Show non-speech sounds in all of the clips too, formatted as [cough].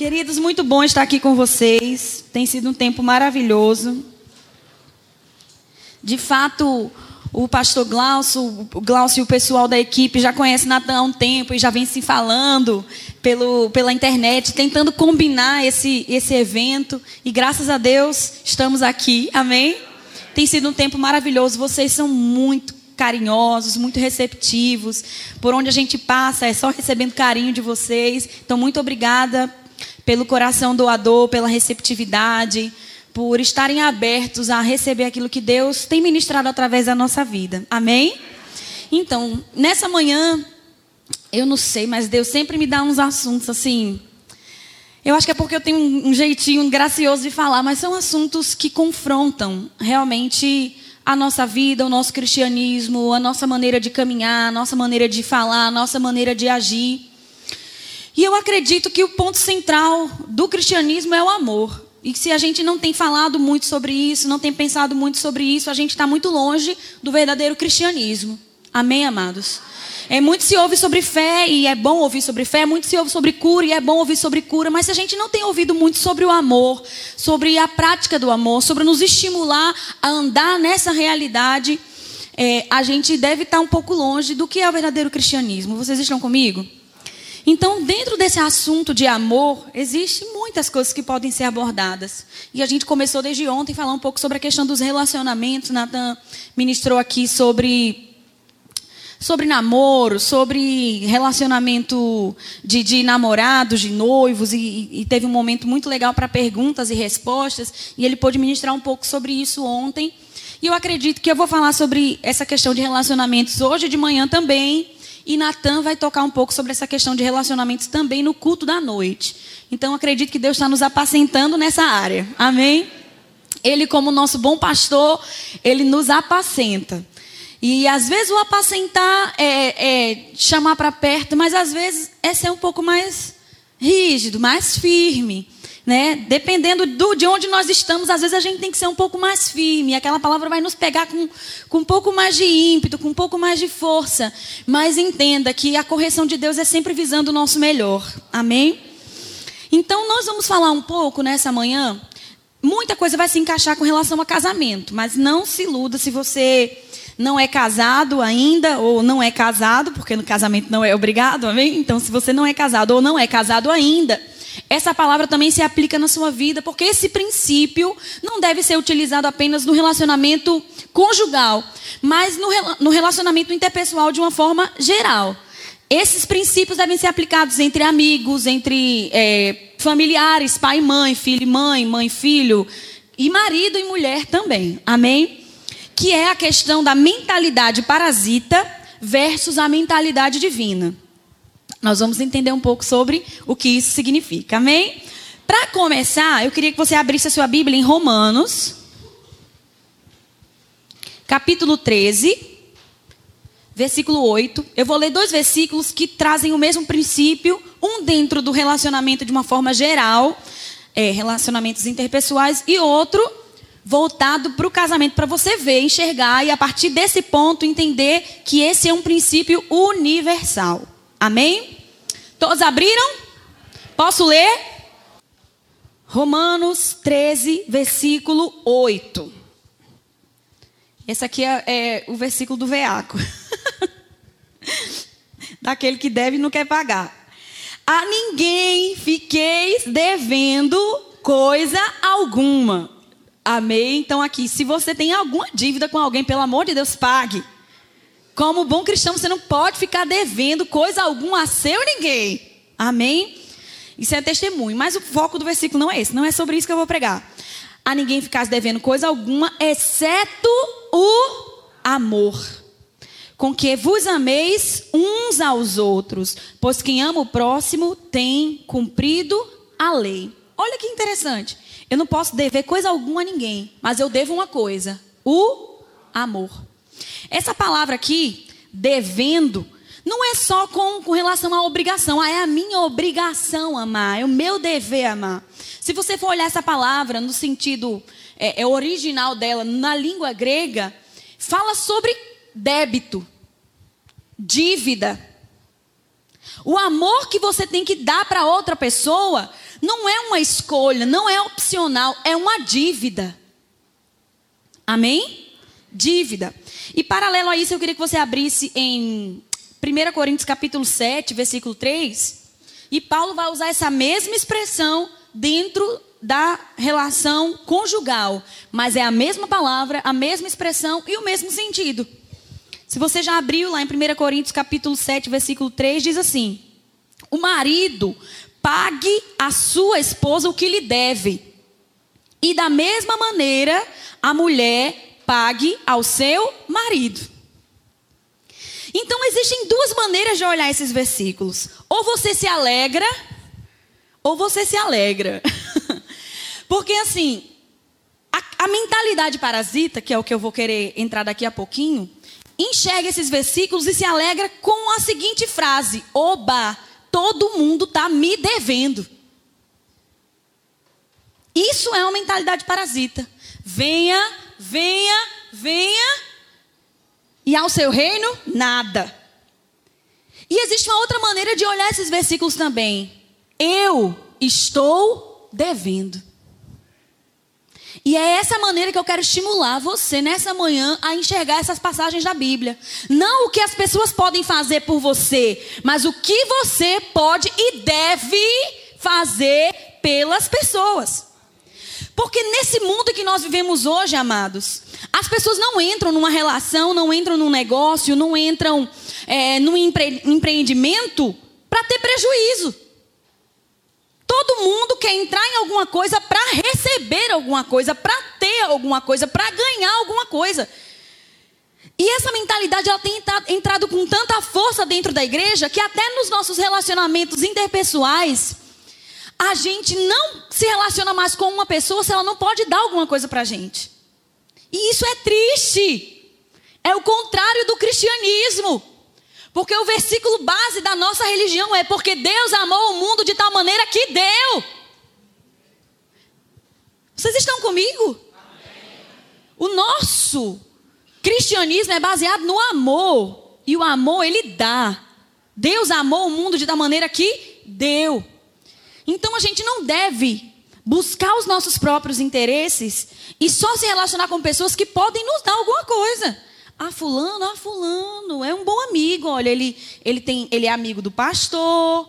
Queridos, muito bom estar aqui com vocês. Tem sido um tempo maravilhoso. De fato, o pastor Glaucio, o Glaucio e o pessoal da equipe já conhecem Natan há um tempo e já vem se falando pelo, pela internet, tentando combinar esse, esse evento. E graças a Deus estamos aqui. Amém? Tem sido um tempo maravilhoso. Vocês são muito carinhosos, muito receptivos. Por onde a gente passa é só recebendo carinho de vocês. Então, muito obrigada pelo coração doador, pela receptividade, por estarem abertos a receber aquilo que Deus tem ministrado através da nossa vida. Amém? Então, nessa manhã, eu não sei, mas Deus sempre me dá uns assuntos assim. Eu acho que é porque eu tenho um jeitinho gracioso de falar, mas são assuntos que confrontam realmente a nossa vida, o nosso cristianismo, a nossa maneira de caminhar, a nossa maneira de falar, a nossa maneira de agir. E eu acredito que o ponto central do cristianismo é o amor. E se a gente não tem falado muito sobre isso, não tem pensado muito sobre isso, a gente está muito longe do verdadeiro cristianismo. Amém, amados? É muito se ouve sobre fé e é bom ouvir sobre fé, muito se ouve sobre cura e é bom ouvir sobre cura, mas se a gente não tem ouvido muito sobre o amor, sobre a prática do amor, sobre nos estimular a andar nessa realidade, é, a gente deve estar tá um pouco longe do que é o verdadeiro cristianismo. Vocês estão comigo? Então, dentro desse assunto de amor, existem muitas coisas que podem ser abordadas. E a gente começou desde ontem a falar um pouco sobre a questão dos relacionamentos. Nathan ministrou aqui sobre sobre namoro, sobre relacionamento de, de namorados, de noivos, e, e, teve um momento muito legal para perguntas e respostas, e ele pôde ministrar um pouco sobre isso ontem. E eu acredito que eu vou falar sobre essa questão de relacionamentos hoje de manhã também, e Natan vai tocar um pouco sobre essa questão de relacionamentos também no culto da noite. Então acredito que Deus está nos apacentando nessa área. Amém? Ele, como nosso bom pastor, ele nos apacenta. E às vezes o apacentar é, é chamar para perto, mas às vezes é ser um pouco mais rígido, mais firme. Né? Dependendo do, de onde nós estamos, às vezes a gente tem que ser um pouco mais firme. Aquela palavra vai nos pegar com, com um pouco mais de ímpeto, com um pouco mais de força. Mas entenda que a correção de Deus é sempre visando o nosso melhor. Amém? Então, nós vamos falar um pouco nessa manhã. Muita coisa vai se encaixar com relação a casamento, mas não se iluda se você não é casado ainda ou não é casado, porque no casamento não é obrigado, amém? Então, se você não é casado ou não é casado ainda, essa palavra também se aplica na sua vida, porque esse princípio não deve ser utilizado apenas no relacionamento conjugal, mas no, no relacionamento interpessoal de uma forma geral. Esses princípios devem ser aplicados entre amigos, entre é, familiares, pai e mãe, filho e mãe, mãe e filho, e marido e mulher também. Amém? Que é a questão da mentalidade parasita versus a mentalidade divina. Nós vamos entender um pouco sobre o que isso significa. Amém? Para começar, eu queria que você abrisse a sua Bíblia em Romanos, capítulo 13, versículo 8. Eu vou ler dois versículos que trazem o mesmo princípio, um dentro do relacionamento de uma forma geral, é, relacionamentos interpessoais, e outro voltado para o casamento, para você ver, enxergar e a partir desse ponto entender que esse é um princípio universal. Amém? Todos abriram? Posso ler? Romanos 13, versículo 8. Esse aqui é, é o versículo do veaco. [laughs] Daquele que deve e não quer pagar. A ninguém fiqueis devendo coisa alguma. Amém? Então, aqui, se você tem alguma dívida com alguém, pelo amor de Deus, pague. Como bom cristão, você não pode ficar devendo coisa alguma a seu ninguém. Amém? Isso é testemunho. Mas o foco do versículo não é esse. Não é sobre isso que eu vou pregar. A ninguém ficasse devendo coisa alguma, exceto o amor. Com que vos ameis uns aos outros. Pois quem ama o próximo tem cumprido a lei. Olha que interessante. Eu não posso dever coisa alguma a ninguém. Mas eu devo uma coisa: o amor. Essa palavra aqui, devendo, não é só com, com relação à obrigação. Ah, é a minha obrigação amar, é o meu dever amar. Se você for olhar essa palavra no sentido é, é original dela, na língua grega, fala sobre débito, dívida. O amor que você tem que dar para outra pessoa não é uma escolha, não é opcional, é uma dívida. Amém? Dívida. E paralelo a isso, eu queria que você abrisse em 1 Coríntios capítulo 7, versículo 3. E Paulo vai usar essa mesma expressão dentro da relação conjugal, mas é a mesma palavra, a mesma expressão e o mesmo sentido. Se você já abriu lá em 1 Coríntios capítulo 7, versículo 3, diz assim: O marido pague a sua esposa o que lhe deve. E da mesma maneira, a mulher pague ao seu marido. Então existem duas maneiras de olhar esses versículos. Ou você se alegra, ou você se alegra. [laughs] Porque assim, a, a, mentalidade parasita, que é o que eu vou querer entrar daqui a pouquinho, enxerga esses versículos e se alegra com a seguinte frase: Oba, todo mundo está me devendo. Isso é uma mentalidade parasita. Venha, venha, venha, e ao seu reino, nada. E existe uma outra maneira de olhar esses versículos também. Eu estou devendo. E é essa maneira que eu quero estimular você nessa manhã a enxergar essas passagens da Bíblia. Não o que as pessoas podem fazer por você, mas o que você pode e deve fazer pelas pessoas. Porque nesse mundo que nós vivemos hoje, amados, as pessoas não entram numa relação, não entram num negócio, não entram é, num empre empreendimento para ter prejuízo. Todo mundo quer entrar em alguma coisa para receber alguma coisa, para ter alguma coisa, para ganhar alguma coisa. E essa mentalidade ela tem entrado com tanta força dentro da igreja que até nos nossos relacionamentos interpessoais a gente não se relaciona mais com uma pessoa se ela não pode dar alguma coisa para a gente. E isso é triste. É o contrário do cristianismo. Porque o versículo base da nossa religião é porque Deus amou o mundo de tal maneira que deu. Vocês estão comigo? O nosso cristianismo é baseado no amor. E o amor ele dá. Deus amou o mundo de tal maneira que deu. Então a gente não deve buscar os nossos próprios interesses e só se relacionar com pessoas que podem nos dar alguma coisa. Ah, fulano, ah, fulano, é um bom amigo. Olha, ele, ele, tem, ele é amigo do pastor,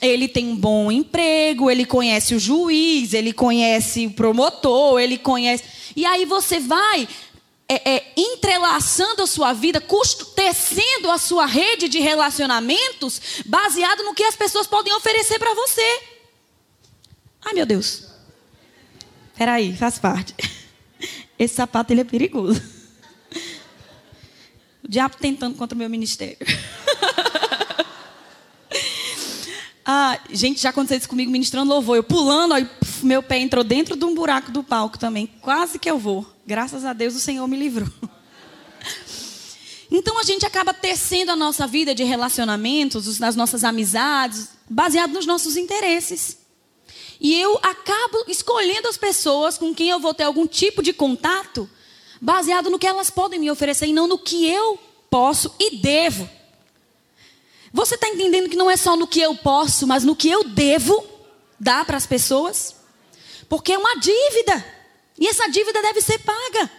ele tem um bom emprego, ele conhece o juiz, ele conhece o promotor, ele conhece. E aí você vai é, é, entrelaçando a sua vida, tecendo a sua rede de relacionamentos, baseado no que as pessoas podem oferecer para você. Ai, meu Deus. Peraí, faz parte. [laughs] Esse sapato ele é perigoso. O diabo tentando contra o meu ministério. [laughs] ah, gente, já aconteceu isso comigo ministrando louvor. Eu pulando, aí puf, meu pé entrou dentro de um buraco do palco também. Quase que eu vou. Graças a Deus o Senhor me livrou. [laughs] Então a gente acaba tecendo a nossa vida de relacionamentos, nas nossas amizades, baseado nos nossos interesses. E eu acabo escolhendo as pessoas com quem eu vou ter algum tipo de contato baseado no que elas podem me oferecer e não no que eu posso e devo. Você está entendendo que não é só no que eu posso, mas no que eu devo dar para as pessoas? Porque é uma dívida. E essa dívida deve ser paga.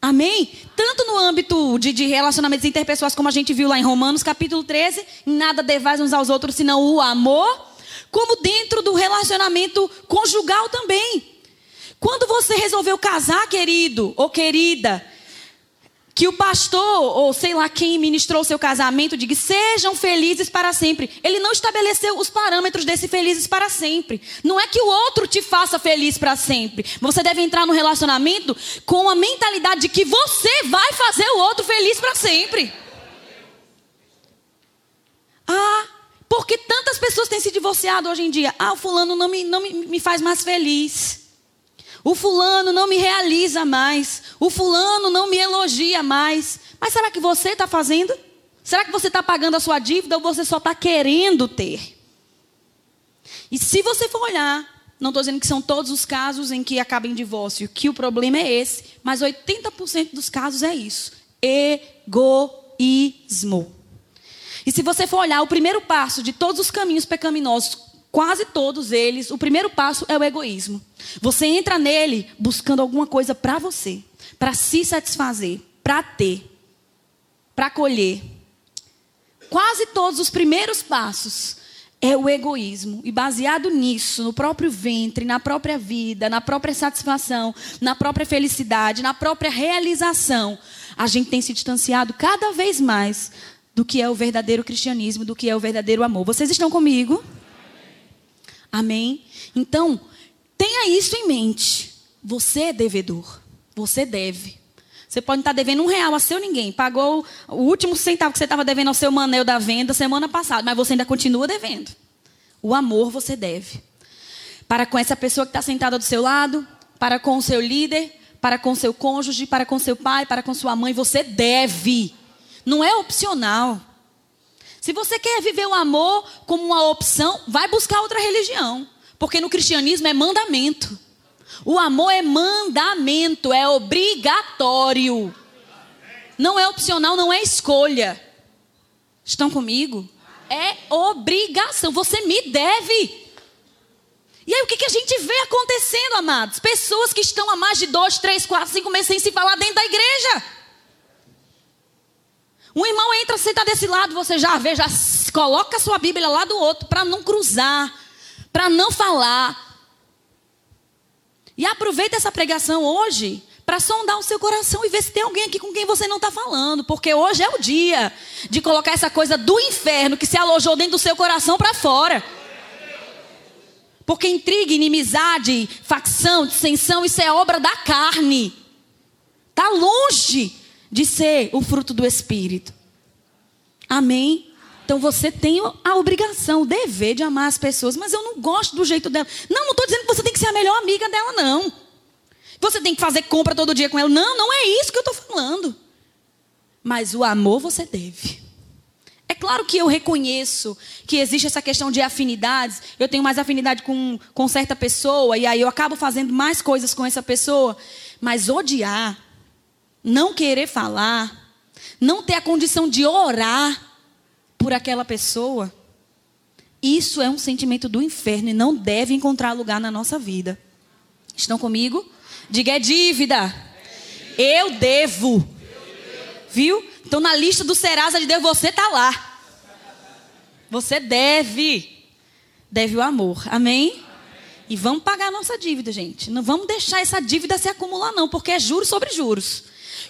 Amém? Tanto no âmbito de, de, relacionamentos interpessoais, como a gente viu lá em Romanos capítulo 13, nada devais uns aos outros senão o amor, como dentro do relacionamento conjugal também. Quando você resolveu casar, querido ou querida, que o pastor, ou sei lá quem ministrou o seu casamento, diga: sejam felizes para sempre. Ele não estabeleceu os parâmetros desse felizes para sempre. Não é que o outro te faça feliz para sempre. Você deve entrar no relacionamento com a mentalidade de que você vai fazer o outro feliz para sempre. Ah, porque tantas pessoas têm se divorciado hoje em dia. Ah, o fulano não me, não me, me faz mais feliz. O fulano não me realiza mais. O fulano não me elogia mais. Mas será que você está fazendo? Será que você está pagando a sua dívida ou você só está querendo ter? E se você for olhar, não estou dizendo que são todos os casos em que acaba em divórcio, que o problema é esse, mas 80% dos casos é isso: egoísmo. E se você for olhar o primeiro passo de todos os caminhos pecaminosos, quase todos eles, o primeiro passo é o egoísmo. Você entra nele buscando alguma coisa para você, para se satisfazer, para ter, para colher. Quase todos os primeiros passos é o egoísmo. E baseado nisso, no próprio ventre, na própria vida, na própria satisfação, na própria felicidade, na própria realização, a gente tem se distanciado cada vez mais do que é o verdadeiro cristianismo, do que é o verdadeiro amor. Vocês estão comigo? Amém? Então, tenha isso em mente. Você é devedor. Você deve. Você pode estar devendo um real a seu ninguém. Pagou o último centavo que você estava devendo ao seu manel da venda semana passada, mas você ainda continua devendo. O amor você deve. Para com essa pessoa que está sentada do seu lado, para com o seu líder, para com seu cônjuge, para com seu pai, para com sua mãe, você deve. Não é opcional. Se você quer viver o amor como uma opção, vai buscar outra religião. Porque no cristianismo é mandamento. O amor é mandamento, é obrigatório. Não é opcional, não é escolha. Estão comigo? É obrigação. Você me deve. E aí o que, que a gente vê acontecendo, amados? Pessoas que estão há mais de dois, três, quatro, cinco meses sem se falar dentro da igreja. Um irmão entra, senta desse lado, você já vê, já coloca a sua Bíblia lá do outro, para não cruzar, para não falar. E aproveita essa pregação hoje para sondar o seu coração e ver se tem alguém aqui com quem você não está falando, porque hoje é o dia de colocar essa coisa do inferno que se alojou dentro do seu coração para fora. Porque intriga, inimizade, facção, dissensão, isso é obra da carne. Está longe de ser o fruto do Espírito. Amém? Então você tem a obrigação, o dever de amar as pessoas, mas eu não gosto do jeito dela. Não, não estou dizendo que você tem que ser a melhor amiga dela, não. Você tem que fazer compra todo dia com ela. Não, não é isso que eu estou falando. Mas o amor você deve. É claro que eu reconheço que existe essa questão de afinidades. Eu tenho mais afinidade com, com certa pessoa, e aí eu acabo fazendo mais coisas com essa pessoa. Mas odiar não querer falar, não ter a condição de orar por aquela pessoa, isso é um sentimento do inferno e não deve encontrar lugar na nossa vida. Estão comigo? Diga é dívida. Eu devo. Viu? Então na lista do Serasa de Deus você está lá. Você deve. Deve o amor. Amém? E vamos pagar a nossa dívida, gente. Não vamos deixar essa dívida se acumular, não, porque é juros sobre juros.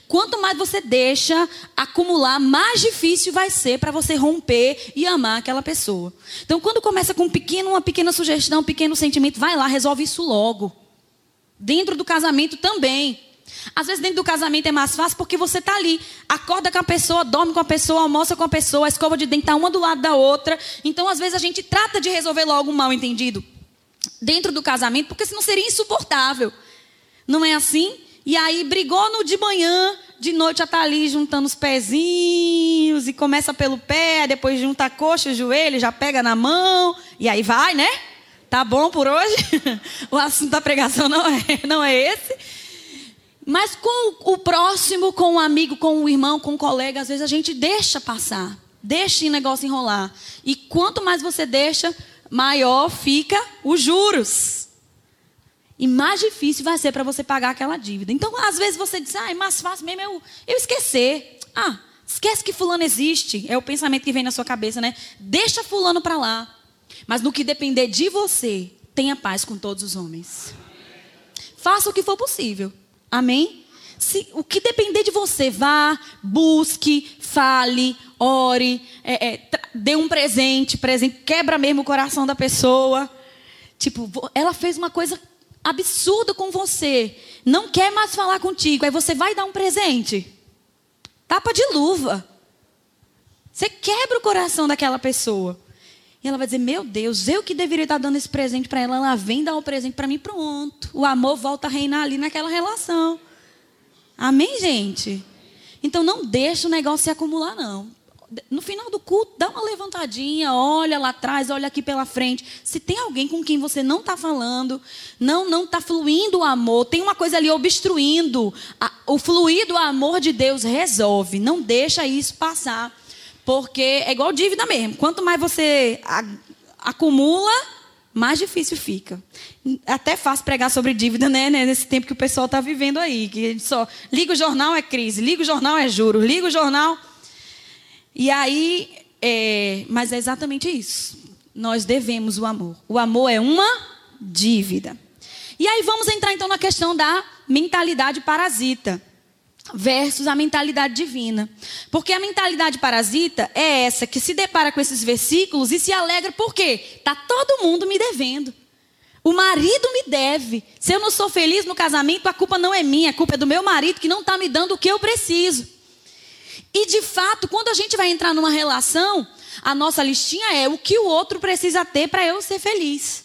Quanto mais você deixa acumular, mais difícil vai ser para você romper e amar aquela pessoa. Então, quando começa com um pequeno, uma pequena sugestão, um pequeno sentimento, vai lá, resolve isso logo. Dentro do casamento também. Às vezes dentro do casamento é mais fácil porque você está ali, acorda com a pessoa, dorme com a pessoa, almoça com a pessoa, a escova de dente está uma do lado da outra. Então, às vezes a gente trata de resolver logo um mal entendido dentro do casamento, porque senão seria insuportável. Não é assim? E aí brigou no de manhã, de noite já está ali juntando os pezinhos e começa pelo pé, depois junta a coxa, o joelho, já pega na mão e aí vai, né? Tá bom por hoje? [laughs] o assunto da pregação não é, não é esse. Mas com o próximo, com o amigo, com o irmão, com o colega, às vezes a gente deixa passar, deixa o negócio enrolar. E quanto mais você deixa, maior fica os juros. E mais difícil vai ser para você pagar aquela dívida. Então, às vezes você diz, ah, é mais fácil mesmo eu, eu esquecer. Ah, esquece que fulano existe. É o pensamento que vem na sua cabeça, né? Deixa fulano para lá. Mas no que depender de você, tenha paz com todos os homens. Faça o que for possível. Amém? Se, o que depender de você, vá, busque, fale, ore, é, é, dê um presente, presente, quebra mesmo o coração da pessoa. Tipo, ela fez uma coisa absurdo com você, não quer mais falar contigo, aí você vai dar um presente. Tapa de luva. Você quebra o coração daquela pessoa. E ela vai dizer: Meu Deus, eu que deveria estar dando esse presente para ela. Ela vem dar o presente para mim, pronto. O amor volta a reinar ali naquela relação. Amém, gente? Então não deixa o negócio se acumular, não no final do culto, dá uma levantadinha, olha lá atrás, olha aqui pela frente. Se tem alguém com quem você não está falando, não não está fluindo o amor, tem uma coisa ali obstruindo, a, o fluir do amor de Deus resolve. Não deixa isso passar, porque é igual dívida mesmo. Quanto mais você a, acumula, mais difícil fica. Até fácil pregar sobre dívida, né? Nesse tempo que o pessoal está vivendo aí. Que só liga o jornal é crise, liga o jornal é juros, liga o jornal. E aí, é, mas é exatamente isso. Nós devemos o amor. O amor é uma dívida. E aí vamos entrar então na questão da mentalidade parasita versus a mentalidade divina. Porque a mentalidade parasita é essa que se depara com esses versículos e se alegra porque tá todo mundo me devendo. O marido me deve. Se eu não sou feliz no casamento, a culpa não é minha, a culpa é do meu marido que não está me dando o que eu preciso. E de fato, quando a gente vai entrar numa relação, a nossa listinha é o que o outro precisa ter para eu ser feliz.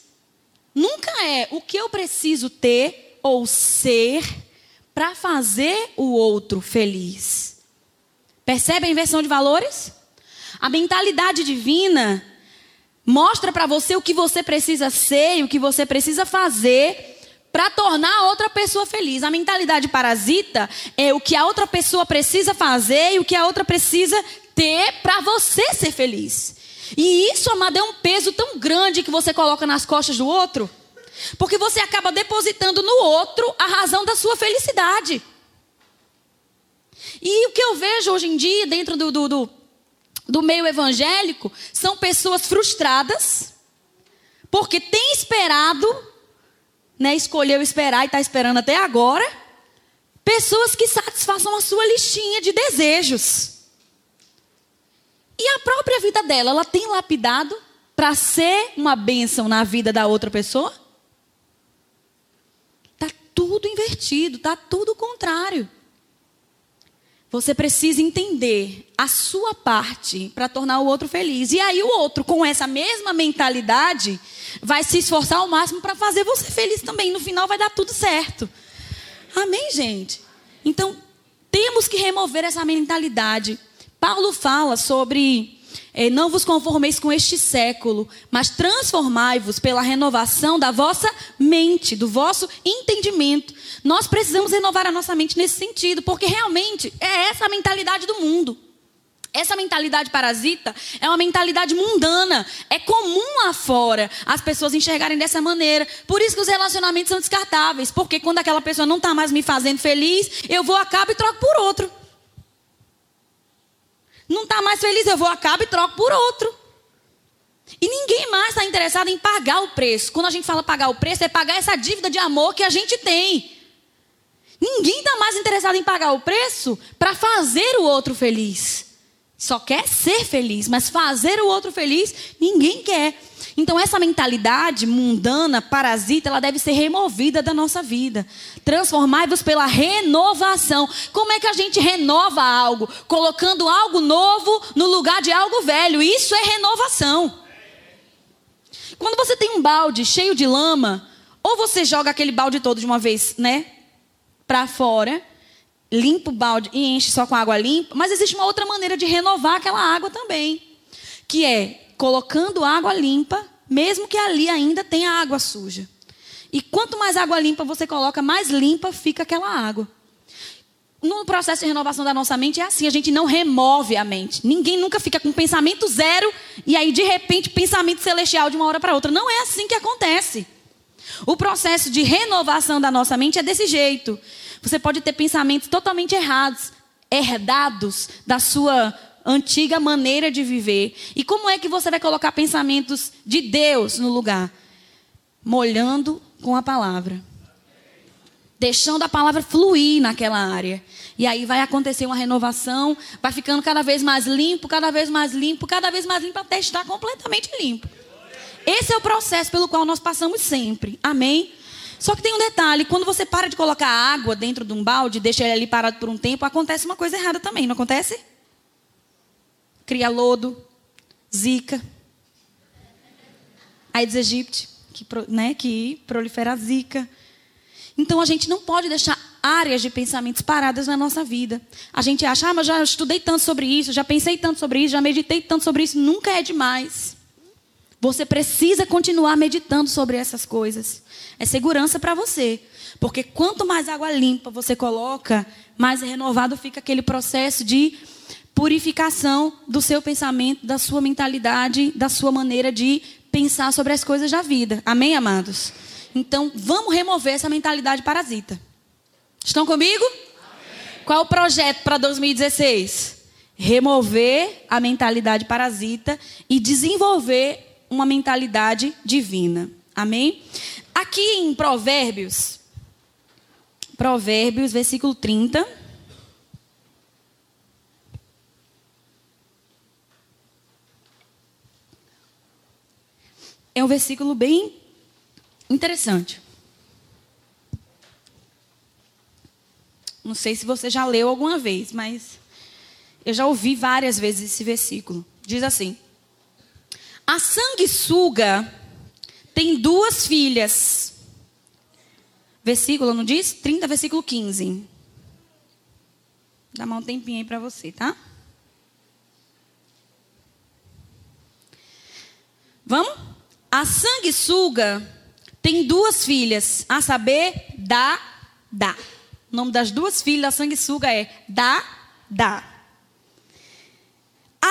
Nunca é o que eu preciso ter ou ser para fazer o outro feliz. Percebe a inversão de valores? A mentalidade divina mostra para você o que você precisa ser e o que você precisa fazer para tornar a outra pessoa feliz. A mentalidade parasita é o que a outra pessoa precisa fazer e o que a outra precisa ter para você ser feliz. E isso, amado, é um peso tão grande que você coloca nas costas do outro porque você acaba depositando no outro a razão da sua felicidade. E o que eu vejo hoje em dia, dentro do, do, do, do meio evangélico, são pessoas frustradas, porque têm esperado, né, escolheu esperar e está esperando até agora, pessoas que satisfaçam a sua listinha de desejos. E a própria vida dela, ela tem lapidado para ser uma bênção na vida da outra pessoa? tudo invertido, está tudo contrário. Você precisa entender a sua parte para tornar o outro feliz. E aí o outro, com essa mesma mentalidade, vai se esforçar ao máximo para fazer você feliz também. No final vai dar tudo certo. Amém, gente? Então, temos que remover essa mentalidade. Paulo fala sobre não vos conformeis com este século, mas transformai-vos pela renovação da vossa mente, do vosso entendimento. Nós precisamos renovar a nossa mente nesse sentido, porque realmente é essa a mentalidade do mundo. Essa mentalidade parasita é uma mentalidade mundana. É comum lá fora as pessoas enxergarem dessa maneira. Por isso que os relacionamentos são descartáveis. Porque quando aquela pessoa não está mais me fazendo feliz, eu vou, acabo e troco por outro. Não está mais feliz, eu vou, acabo e troco por outro. E ninguém mais está interessado em pagar o preço. Quando a gente fala pagar o preço, é pagar essa dívida de amor que a gente tem. Ninguém está mais interessado em pagar o preço para fazer o outro feliz. Só quer ser feliz, mas fazer o outro feliz, ninguém quer. Então essa mentalidade mundana, parasita, ela deve ser removida da nossa vida. Transformai-vos pela renovação. Como é que a gente renova algo? Colocando algo novo no lugar de algo velho. Isso é renovação. Quando você tem um balde cheio de lama, ou você joga aquele balde todo de uma vez, né, para fora, limpa o balde e enche só com água limpa, mas existe uma outra maneira de renovar aquela água também, que é colocando água limpa, mesmo que ali ainda tenha água suja. E quanto mais água limpa você coloca, mais limpa fica aquela água. No processo de renovação da nossa mente é assim, a gente não remove a mente. Ninguém nunca fica com pensamento zero e aí de repente pensamento celestial de uma hora para outra. Não é assim que acontece. O processo de renovação da nossa mente é desse jeito. Você pode ter pensamentos totalmente errados, herdados da sua antiga maneira de viver. E como é que você vai colocar pensamentos de Deus no lugar? Molhando com a palavra. Deixando a palavra fluir naquela área. E aí vai acontecer uma renovação, vai ficando cada vez mais limpo, cada vez mais limpo, cada vez mais limpo, até estar completamente limpo. Esse é o processo pelo qual nós passamos sempre. Amém? Só que tem um detalhe: quando você para de colocar água dentro de um balde, deixa ele ali parado por um tempo, acontece uma coisa errada também, não acontece? cria lodo, zika. Aedes aegypti, que, né, que prolifera a zika. Então a gente não pode deixar áreas de pensamentos paradas na nossa vida. A gente acha, ah, mas já estudei tanto sobre isso, já pensei tanto sobre isso, já meditei tanto sobre isso. Nunca é demais. Você precisa continuar meditando sobre essas coisas. É segurança para você. Porque quanto mais água limpa você coloca, mais renovado fica aquele processo de purificação do seu pensamento, da sua mentalidade, da sua maneira de pensar sobre as coisas da vida. Amém, amados? Então, vamos remover essa mentalidade parasita. Estão comigo? Amém. Qual o projeto para 2016? Remover a mentalidade parasita e desenvolver uma mentalidade divina. Amém? Aqui em Provérbios, Provérbios, versículo 30. É um versículo bem interessante. Não sei se você já leu alguma vez, mas eu já ouvi várias vezes esse versículo. Diz assim: A sanguessuga tem duas filhas. Versículo, não diz? 30, versículo 15. Dá mais um tempinho aí para você, tá? Vamos? A sanguessuga tem duas filhas, a saber, Dá, Dá. O nome das duas filhas da sanguessuga é Dá, Dá.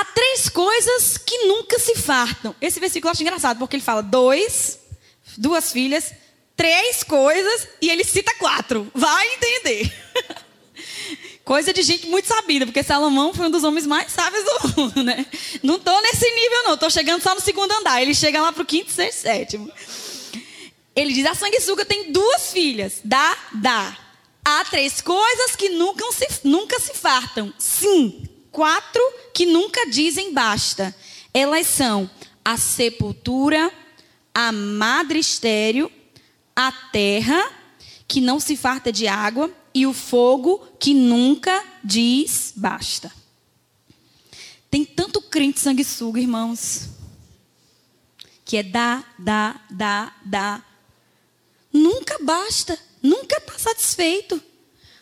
Há três coisas que nunca se fartam. Esse versículo eu acho engraçado, porque ele fala dois, duas filhas, três coisas e ele cita quatro. Vai entender. [laughs] Coisa de gente muito sabida, porque Salomão foi um dos homens mais sábios do mundo, né? Não estou nesse nível, não. Estou chegando só no segundo andar. Ele chega lá para o quinto, sexto, sétimo. Ele diz: a sanguessuga tem duas filhas. Dá, dá. Há três coisas que nunca se, nunca se fartam. Sim, quatro que nunca dizem basta. Elas são a sepultura, a madre estéreo, a terra, que não se farta de água, e o fogo, que nunca diz basta. Tem tanto crente sanguessuga, irmãos, que é dá, dá, dá, dá. Nunca basta, nunca está satisfeito.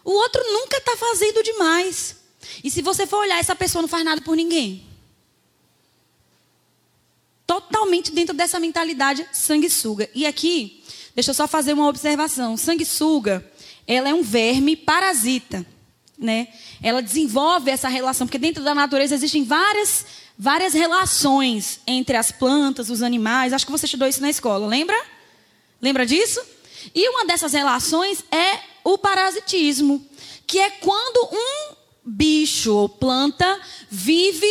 O outro nunca está fazendo demais. E se você for olhar, essa pessoa não faz nada por ninguém. Totalmente dentro dessa mentalidade sanguessuga. E aqui, deixa eu só fazer uma observação. Sanguessuga, ela é um verme parasita, né? Ela desenvolve essa relação, porque dentro da natureza existem várias várias relações entre as plantas, os animais. Acho que você estudou isso na escola, lembra? Lembra disso? E uma dessas relações é o parasitismo, que é quando um bicho ou planta vive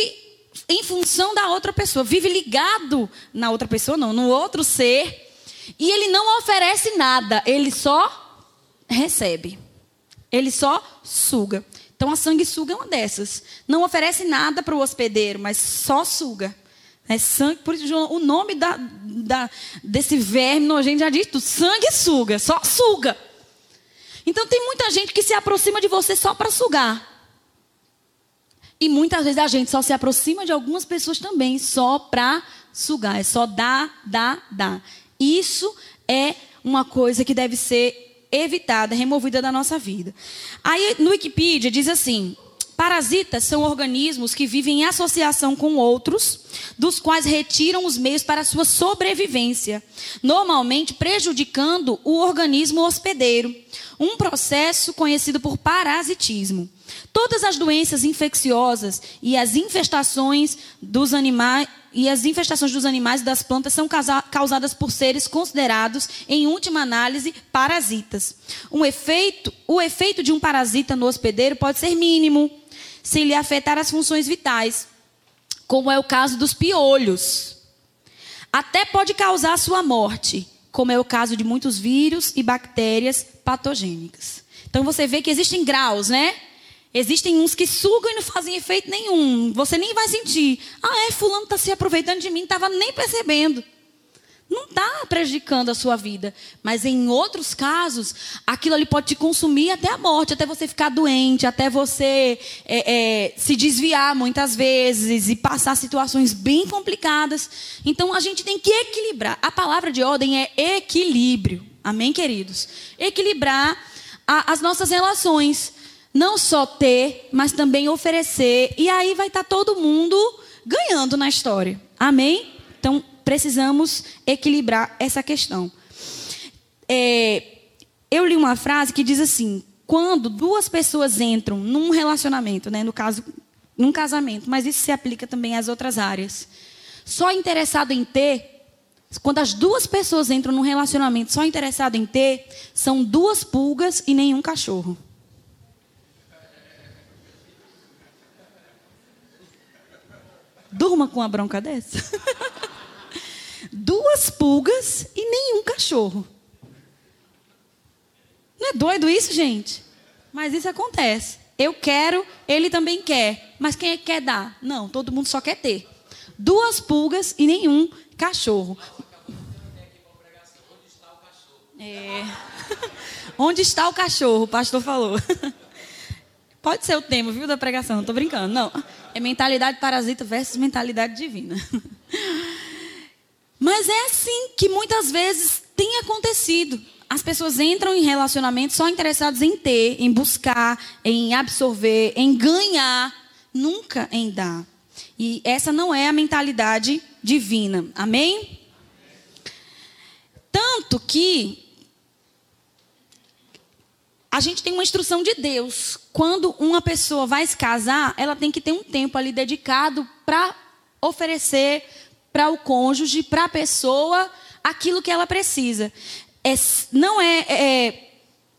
em função da outra pessoa, vive ligado na outra pessoa, não, no outro ser, e ele não oferece nada, ele só recebe. Ele só suga. Então a sanguessuga é uma dessas. Não oferece nada para o hospedeiro, mas só suga. É sangue, por isso o nome da, da, desse verme nojento já diz tudo. Sanguessuga, só suga. Então tem muita gente que se aproxima de você só para sugar. E muitas vezes a gente só se aproxima de algumas pessoas também só para sugar. É só dar, dar, dar. Isso é uma coisa que deve ser evitada, removida da nossa vida. Aí no Wikipedia diz assim: Parasitas são organismos que vivem em associação com outros, dos quais retiram os meios para sua sobrevivência, normalmente prejudicando o organismo hospedeiro. Um processo conhecido por parasitismo. Todas as doenças infecciosas e as infestações dos animais e as infestações dos animais e das plantas são causadas por seres considerados, em última análise, parasitas. Um efeito, o efeito de um parasita no hospedeiro pode ser mínimo, sem lhe afetar as funções vitais, como é o caso dos piolhos. Até pode causar sua morte, como é o caso de muitos vírus e bactérias patogênicas. Então você vê que existem graus, né? Existem uns que sugam e não fazem efeito nenhum. Você nem vai sentir. Ah, é, fulano está se aproveitando de mim, estava nem percebendo não está prejudicando a sua vida. Mas em outros casos, aquilo ali pode te consumir até a morte, até você ficar doente, até você é, é, se desviar muitas vezes e passar situações bem complicadas. Então a gente tem que equilibrar. A palavra de ordem é equilíbrio. Amém, queridos? Equilibrar a, as nossas relações. Não só ter, mas também oferecer. E aí vai estar tá todo mundo ganhando na história. Amém? Então, precisamos equilibrar essa questão. É, eu li uma frase que diz assim: quando duas pessoas entram num relacionamento, né, no caso, num casamento, mas isso se aplica também às outras áreas, só interessado em ter, quando as duas pessoas entram num relacionamento só interessado em ter, são duas pulgas e nenhum cachorro. Durma com uma bronca dessa. [laughs] duas pulgas e nenhum cachorro. Não é doido isso, gente? Mas isso acontece. Eu quero, ele também quer. Mas quem é que quer dar? Não, todo mundo só quer ter. Duas pulgas e nenhum cachorro. É. [laughs] Onde está o cachorro? O pastor falou. [laughs] Pode ser o tema, viu, da pregação. Não estou brincando. Não. É mentalidade parasita versus mentalidade divina. [laughs] Mas é assim que muitas vezes tem acontecido. As pessoas entram em relacionamentos só interessadas em ter, em buscar, em absorver, em ganhar, nunca em dar. E essa não é a mentalidade divina. Amém? Tanto que a gente tem uma instrução de Deus. Quando uma pessoa vai se casar, ela tem que ter um tempo ali dedicado para oferecer para o cônjuge, para a pessoa, aquilo que ela precisa. É, não é, é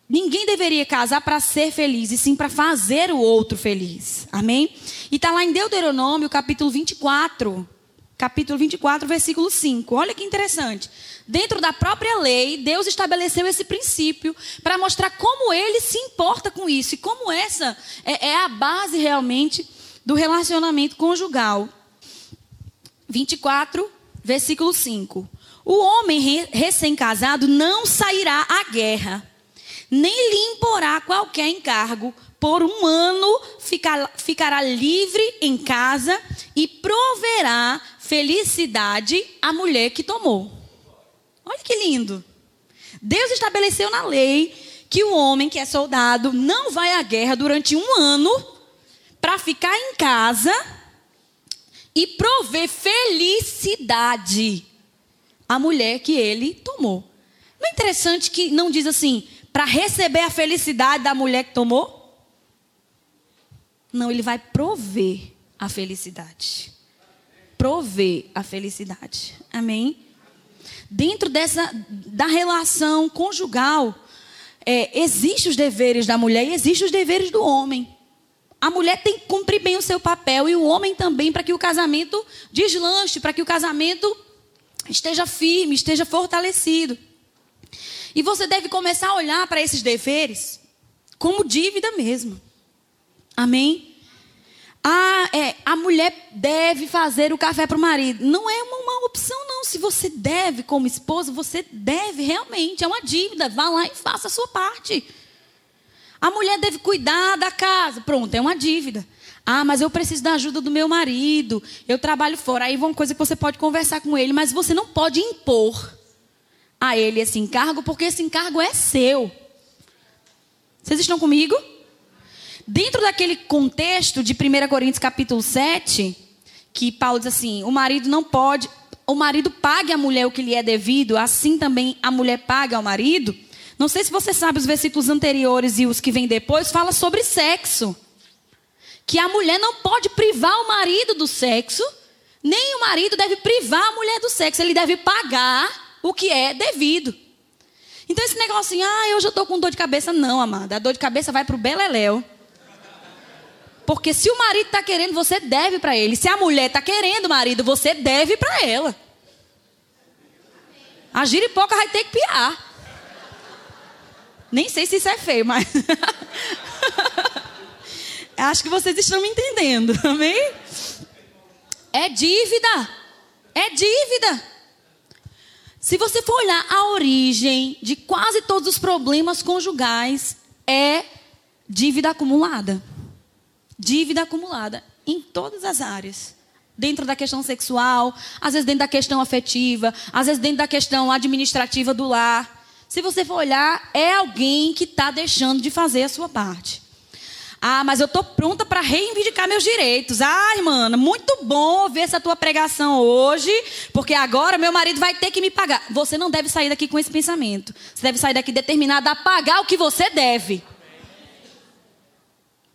Ninguém deveria casar para ser feliz, e sim para fazer o outro feliz. Amém? E está lá em Deuteronômio, capítulo 24. Capítulo 24, versículo 5. Olha que interessante. Dentro da própria lei, Deus estabeleceu esse princípio para mostrar como ele se importa com isso e como essa é, é a base realmente do relacionamento conjugal. 24, versículo 5. O homem recém-casado não sairá à guerra nem lhe imporá qualquer encargo. Por um ano ficar, ficará livre em casa e proverá felicidade à mulher que tomou. Olha que lindo. Deus estabeleceu na lei que o homem que é soldado não vai à guerra durante um ano para ficar em casa e prover felicidade à mulher que ele tomou. Não é interessante que não diz assim, para receber a felicidade da mulher que tomou? Não, ele vai prover a felicidade. Prover a felicidade. Amém? Dentro dessa da relação conjugal, é, existem os deveres da mulher e existem os deveres do homem. A mulher tem que cumprir bem o seu papel e o homem também para que o casamento deslanche, para que o casamento esteja firme, esteja fortalecido. E você deve começar a olhar para esses deveres como dívida mesmo. Amém? Ah, é, a mulher deve fazer o café para o marido. Não é uma, uma, opção, não. Se você deve, como esposa, você deve realmente. É uma dívida. Vá lá e faça a sua parte. A mulher deve cuidar da casa. Pronto, é uma dívida. Ah, mas eu preciso da ajuda do meu marido. Eu trabalho fora. Aí uma coisa que você pode conversar com ele, mas você não pode impor a ele esse encargo, porque esse encargo é seu. Vocês estão comigo? Dentro daquele contexto de 1 Coríntios capítulo 7, que Paulo diz assim: o marido não pode, o marido pague à mulher o que lhe é devido, assim também a mulher paga ao marido. Não sei se você sabe os versículos anteriores e os que vêm depois, fala sobre sexo. Que a mulher não pode privar o marido do sexo, nem o marido deve privar a mulher do sexo, ele deve pagar o que é devido. Então esse negócio assim, ah, eu já estou com dor de cabeça. Não, amada. A dor de cabeça vai para o beleléu. Porque se o marido está querendo, você deve para ele. Se a mulher está querendo o marido, você deve para ela. A giripoca vai ter que piar. Nem sei se isso é feio, mas. [laughs] Acho que vocês estão me entendendo, [laughs] amém? É dívida. É dívida. Se você for olhar a origem de quase todos os problemas conjugais, é dívida acumulada. Dívida acumulada em todas as áreas. Dentro da questão sexual, às vezes dentro da questão afetiva, às vezes dentro da questão administrativa do lar. Se você for olhar, é alguém que está deixando de fazer a sua parte. Ah, mas eu estou pronta para reivindicar meus direitos. Ah, irmã, muito bom ver essa tua pregação hoje, porque agora meu marido vai ter que me pagar. Você não deve sair daqui com esse pensamento. Você deve sair daqui determinada a pagar o que você deve.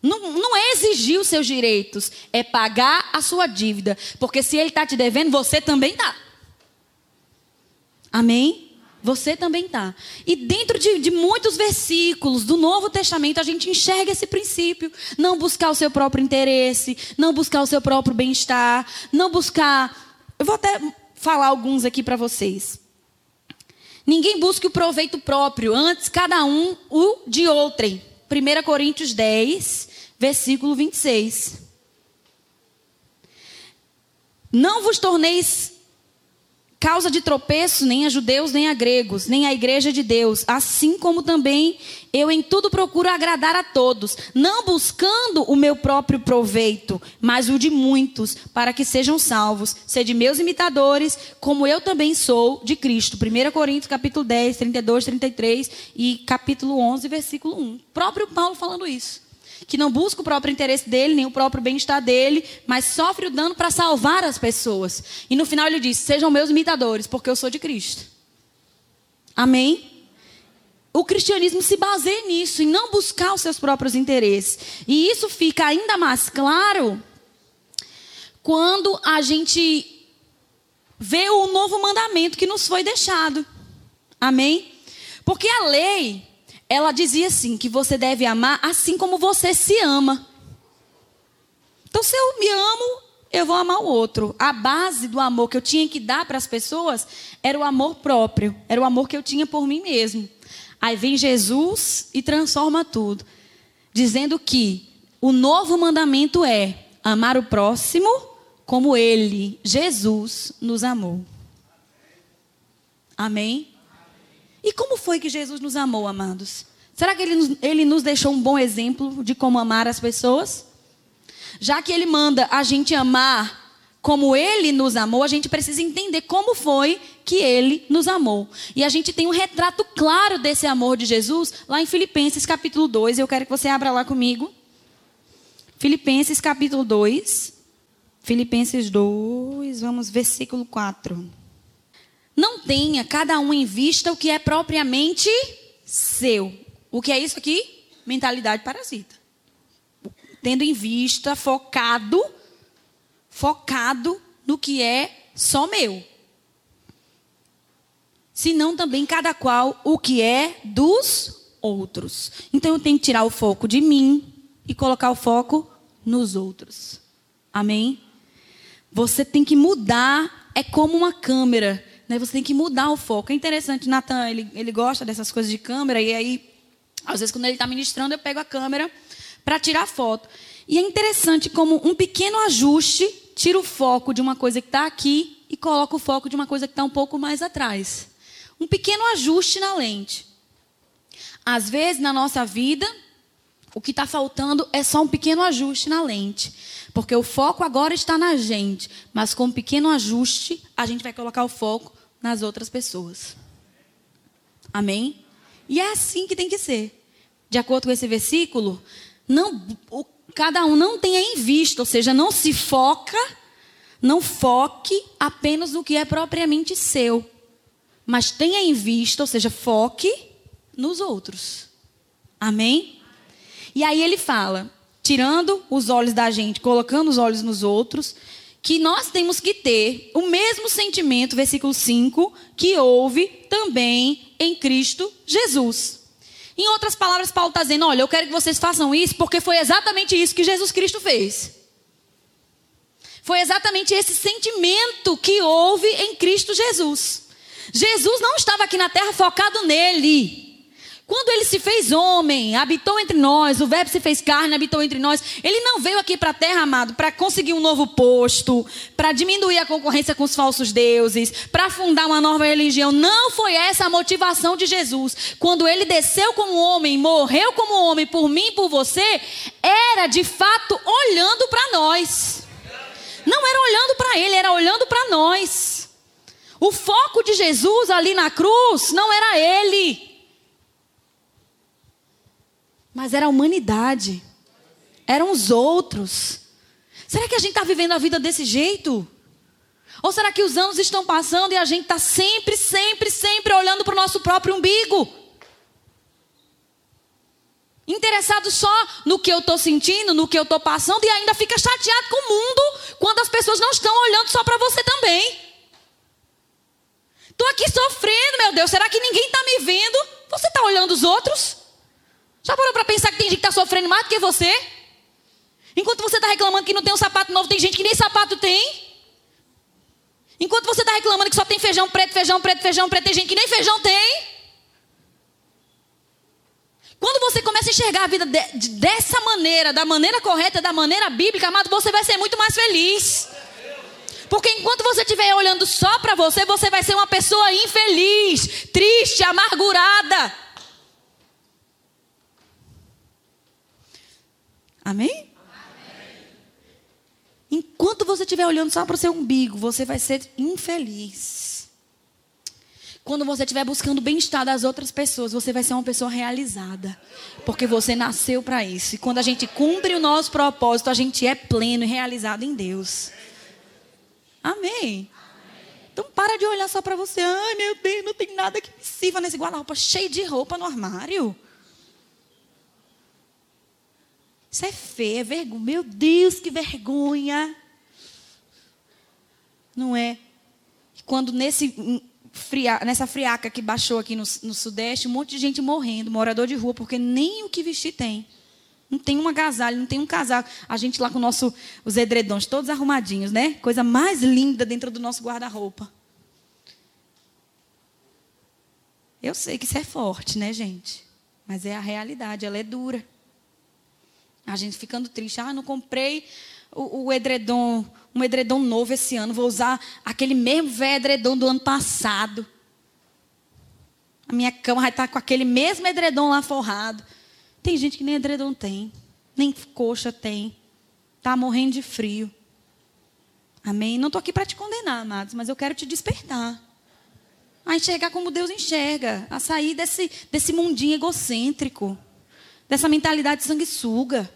Não, não é exigir os seus direitos, é pagar a sua dívida. Porque se ele está te devendo, você também está. Amém? Você também está. E dentro de, de, muitos versículos do Novo Testamento, a gente enxerga esse princípio. Não buscar o seu próprio interesse, não buscar o seu próprio bem-estar, não buscar. Eu vou até falar alguns aqui para vocês. Ninguém busque o proveito próprio, antes cada um o de outrem. 1 Coríntios 10, versículo 26. Não vos torneis causa de tropeço nem a judeus, nem a gregos, nem a igreja de Deus, assim como também eu em tudo procuro agradar a todos, não buscando o meu próprio proveito, mas o de muitos, para que sejam salvos. Sede meus imitadores, como eu também sou de Cristo. 1 Coríntios capítulo 10, 32, 33 e capítulo 11, versículo 1. O próprio Paulo falando isso que não busca o próprio interesse dele, nem o próprio bem-estar dele, mas sofre o dano para salvar as pessoas. E no final ele diz: Sejam meus imitadores, porque eu sou de Cristo. Amém? O cristianismo se baseia nisso, em não buscar os seus próprios interesses. E isso fica ainda mais claro quando a gente vê o novo mandamento que nos foi deixado. Amém? Porque a lei, ela dizia assim: que você deve amar assim como você se ama. Então, se eu me amo, eu vou amar o outro. A base do amor que eu tinha que dar para as pessoas era o amor próprio, era o amor que eu tinha por mim mesmo. Aí vem Jesus e transforma tudo, dizendo que o novo mandamento é amar o próximo como ele, Jesus, nos amou. Amém? E como foi que Jesus nos amou, amados? Será que ele, ele nos deixou um bom exemplo de como amar as pessoas? Já que ele manda a gente amar como ele nos amou, a gente precisa entender como foi que ele nos amou. E a gente tem um retrato claro desse amor de Jesus lá em Filipenses capítulo 2. Eu quero que você abra lá comigo. Filipenses capítulo 2. Filipenses 2, vamos, versículo 4. Não tenha cada um em vista o que é propriamente seu. O que é isso aqui? Mentalidade parasita. Tendo em vista, focado, focado no que é só meu. Senão também cada qual o que é dos outros. Então eu tenho que tirar o foco de mim e colocar o foco nos outros. Amém? Você tem que mudar, é como uma câmera né? Você tem que mudar o foco. É interessante, Natan, ele, ele gosta dessas coisas de câmera, e aí, às vezes, quando ele está ministrando, eu pego a câmera para tirar foto. E é interessante como um pequeno ajuste tira o foco de uma coisa que está aqui e coloca o foco de uma coisa que está um pouco mais atrás. Um pequeno ajuste na lente. Às vezes, na nossa vida, o que está faltando é só um pequeno ajuste na lente. Porque o foco agora está na gente. Mas com um pequeno ajuste, a gente vai colocar o foco nas outras pessoas. Amém? E é assim que tem que ser. De acordo com esse versículo, não, o, cada um não tenha em vista, ou seja, não se foca, não foque apenas no que é propriamente seu. Mas tenha em vista, ou seja, foque nos outros. Amém? E aí ele fala, tirando os olhos da gente, colocando os olhos nos outros, que nós temos que ter o mesmo sentimento, versículo 5, que houve também em Cristo Jesus. Em outras palavras, Paulo está dizendo: olha, eu quero que vocês façam isso, porque foi exatamente isso que Jesus Cristo fez. Foi exatamente esse sentimento que houve em Cristo Jesus. Jesus não estava aqui na terra focado nele. Quando ele se fez homem, habitou entre nós, o Verbo se fez carne, habitou entre nós. Ele não veio aqui para a terra, amado, para conseguir um novo posto, para diminuir a concorrência com os falsos deuses, para fundar uma nova religião. Não foi essa a motivação de Jesus. Quando ele desceu como homem, morreu como homem por mim e por você, era de fato olhando para nós. Não era olhando para ele, era olhando para nós. O foco de Jesus ali na cruz não era ele. Mas era a humanidade. Eram os outros. Será que a gente está vivendo a vida desse jeito? Ou será que os anos estão passando e a gente está sempre, sempre, sempre olhando para o nosso próprio umbigo? Interessado só no que eu estou sentindo, no que eu estou passando, e ainda fica chateado com o mundo quando as pessoas não estão olhando só para você também. Estou aqui sofrendo, meu Deus. Será que ninguém está me vendo? Você está olhando os outros? Já parou para pensar que tem gente que está sofrendo mais do que você? Enquanto você está reclamando que não tem um sapato novo, tem gente que nem sapato tem. Enquanto você está reclamando que só tem feijão preto, feijão preto, feijão preto, tem gente que nem feijão tem. Quando você começa a enxergar a vida de, de, dessa maneira, da maneira correta, da maneira bíblica, amado, você vai ser muito mais feliz. Porque enquanto você estiver olhando só para você, você vai ser uma pessoa infeliz, triste, amargurada. Amém? Enquanto você estiver olhando só para o seu umbigo, você vai ser infeliz. Quando você estiver buscando o bem-estar das outras pessoas, você vai ser uma pessoa realizada. Porque você nasceu para isso. E quando a gente cumpre o nosso propósito, a gente é pleno e realizado em Deus. Amém. Então para de olhar só para você. Ai, meu Deus, não tem nada que me sirva nesse guarda-roupa cheio de roupa no armário. Isso é feio, é vergonha. Meu Deus, que vergonha. Não é? Quando nesse hum, fria, nessa friaca que baixou aqui no, no Sudeste, um monte de gente morrendo, morador de rua, porque nem o que vestir tem. Não tem um agasalho, não tem um casaco. A gente lá com nosso, os edredons todos arrumadinhos, né? Coisa mais linda dentro do nosso guarda-roupa. Eu sei que isso é forte, né, gente? Mas é a realidade, ela é dura. A gente ficando triste. Ah, não comprei o, o edredom, um edredom novo esse ano. Vou usar aquele mesmo velho edredom do ano passado. A minha cama vai estar com aquele mesmo edredom lá forrado. Tem gente que nem edredom tem, nem coxa tem. Está morrendo de frio. Amém? Não estou aqui para te condenar, amados, mas eu quero te despertar. A enxergar como Deus enxerga. A sair desse, desse mundinho egocêntrico dessa mentalidade de sanguessuga.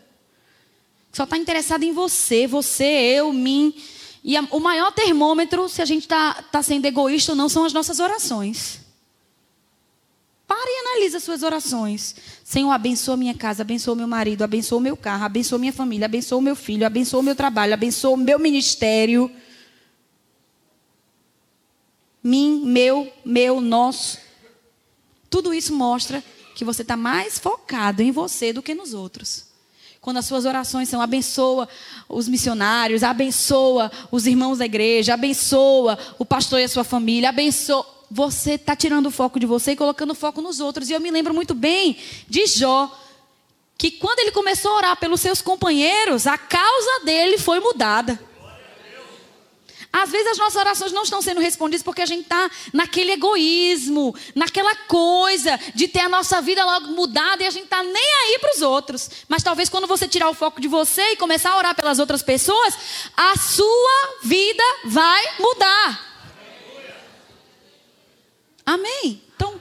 Só está interessado em você, você, eu, mim. E a, o maior termômetro, se a gente está tá sendo egoísta ou não, são as nossas orações. Pare e analise as suas orações. Senhor, abençoa minha casa, abençoa meu marido, abençoa meu carro, abençoa minha família, abençoa meu filho, abençoa meu trabalho, abençoa meu ministério. Mim, meu, meu, nosso. Tudo isso mostra que você está mais focado em você do que nos outros. Quando as suas orações são abençoa os missionários, abençoa os irmãos da igreja, abençoa o pastor e a sua família, abençoa. Você está tirando o foco de você e colocando o foco nos outros. E eu me lembro muito bem de Jó, que quando ele começou a orar pelos seus companheiros, a causa dele foi mudada. Às vezes as nossas orações não estão sendo respondidas porque a gente está naquele egoísmo, naquela coisa de ter a nossa vida logo mudada e a gente está nem aí para os outros. Mas talvez quando você tirar o foco de você e começar a orar pelas outras pessoas, a sua vida vai mudar. Amém? Então,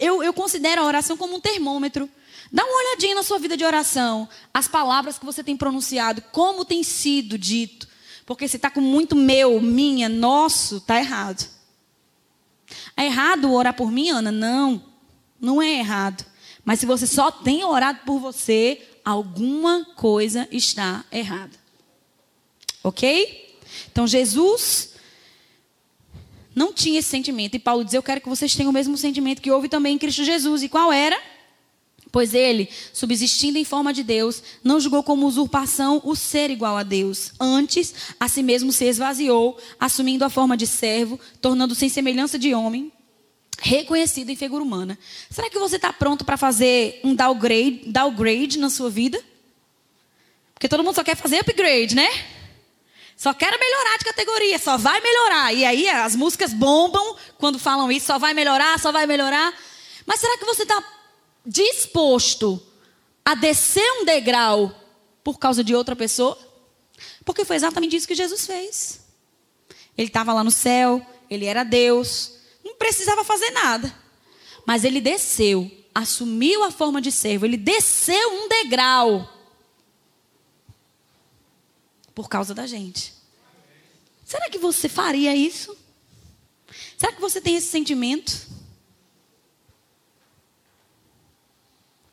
eu, eu considero a oração como um termômetro. Dá uma olhadinha na sua vida de oração, as palavras que você tem pronunciado, como tem sido dito. Porque se está com muito meu, minha, nosso, está errado. É errado orar por mim, Ana? Não, não é errado. Mas se você só tem orado por você, alguma coisa está errada. Ok? Então Jesus não tinha esse sentimento. E Paulo diz: Eu quero que vocês tenham o mesmo sentimento que houve também em Cristo Jesus. E qual era? Pois ele, subsistindo em forma de Deus, não julgou como usurpação o ser igual a Deus. Antes, a si mesmo se esvaziou, assumindo a forma de servo, tornando-se em semelhança de homem, reconhecido em figura humana. Será que você está pronto para fazer um downgrade, downgrade na sua vida? Porque todo mundo só quer fazer upgrade, né? Só quer melhorar de categoria, só vai melhorar. E aí as músicas bombam quando falam isso, só vai melhorar, só vai melhorar. Mas será que você está disposto a descer um degrau por causa de outra pessoa? Porque foi exatamente isso que Jesus fez. Ele estava lá no céu, ele era Deus, não precisava fazer nada. Mas ele desceu, assumiu a forma de servo, ele desceu um degrau por causa da gente. Será que você faria isso? Será que você tem esse sentimento?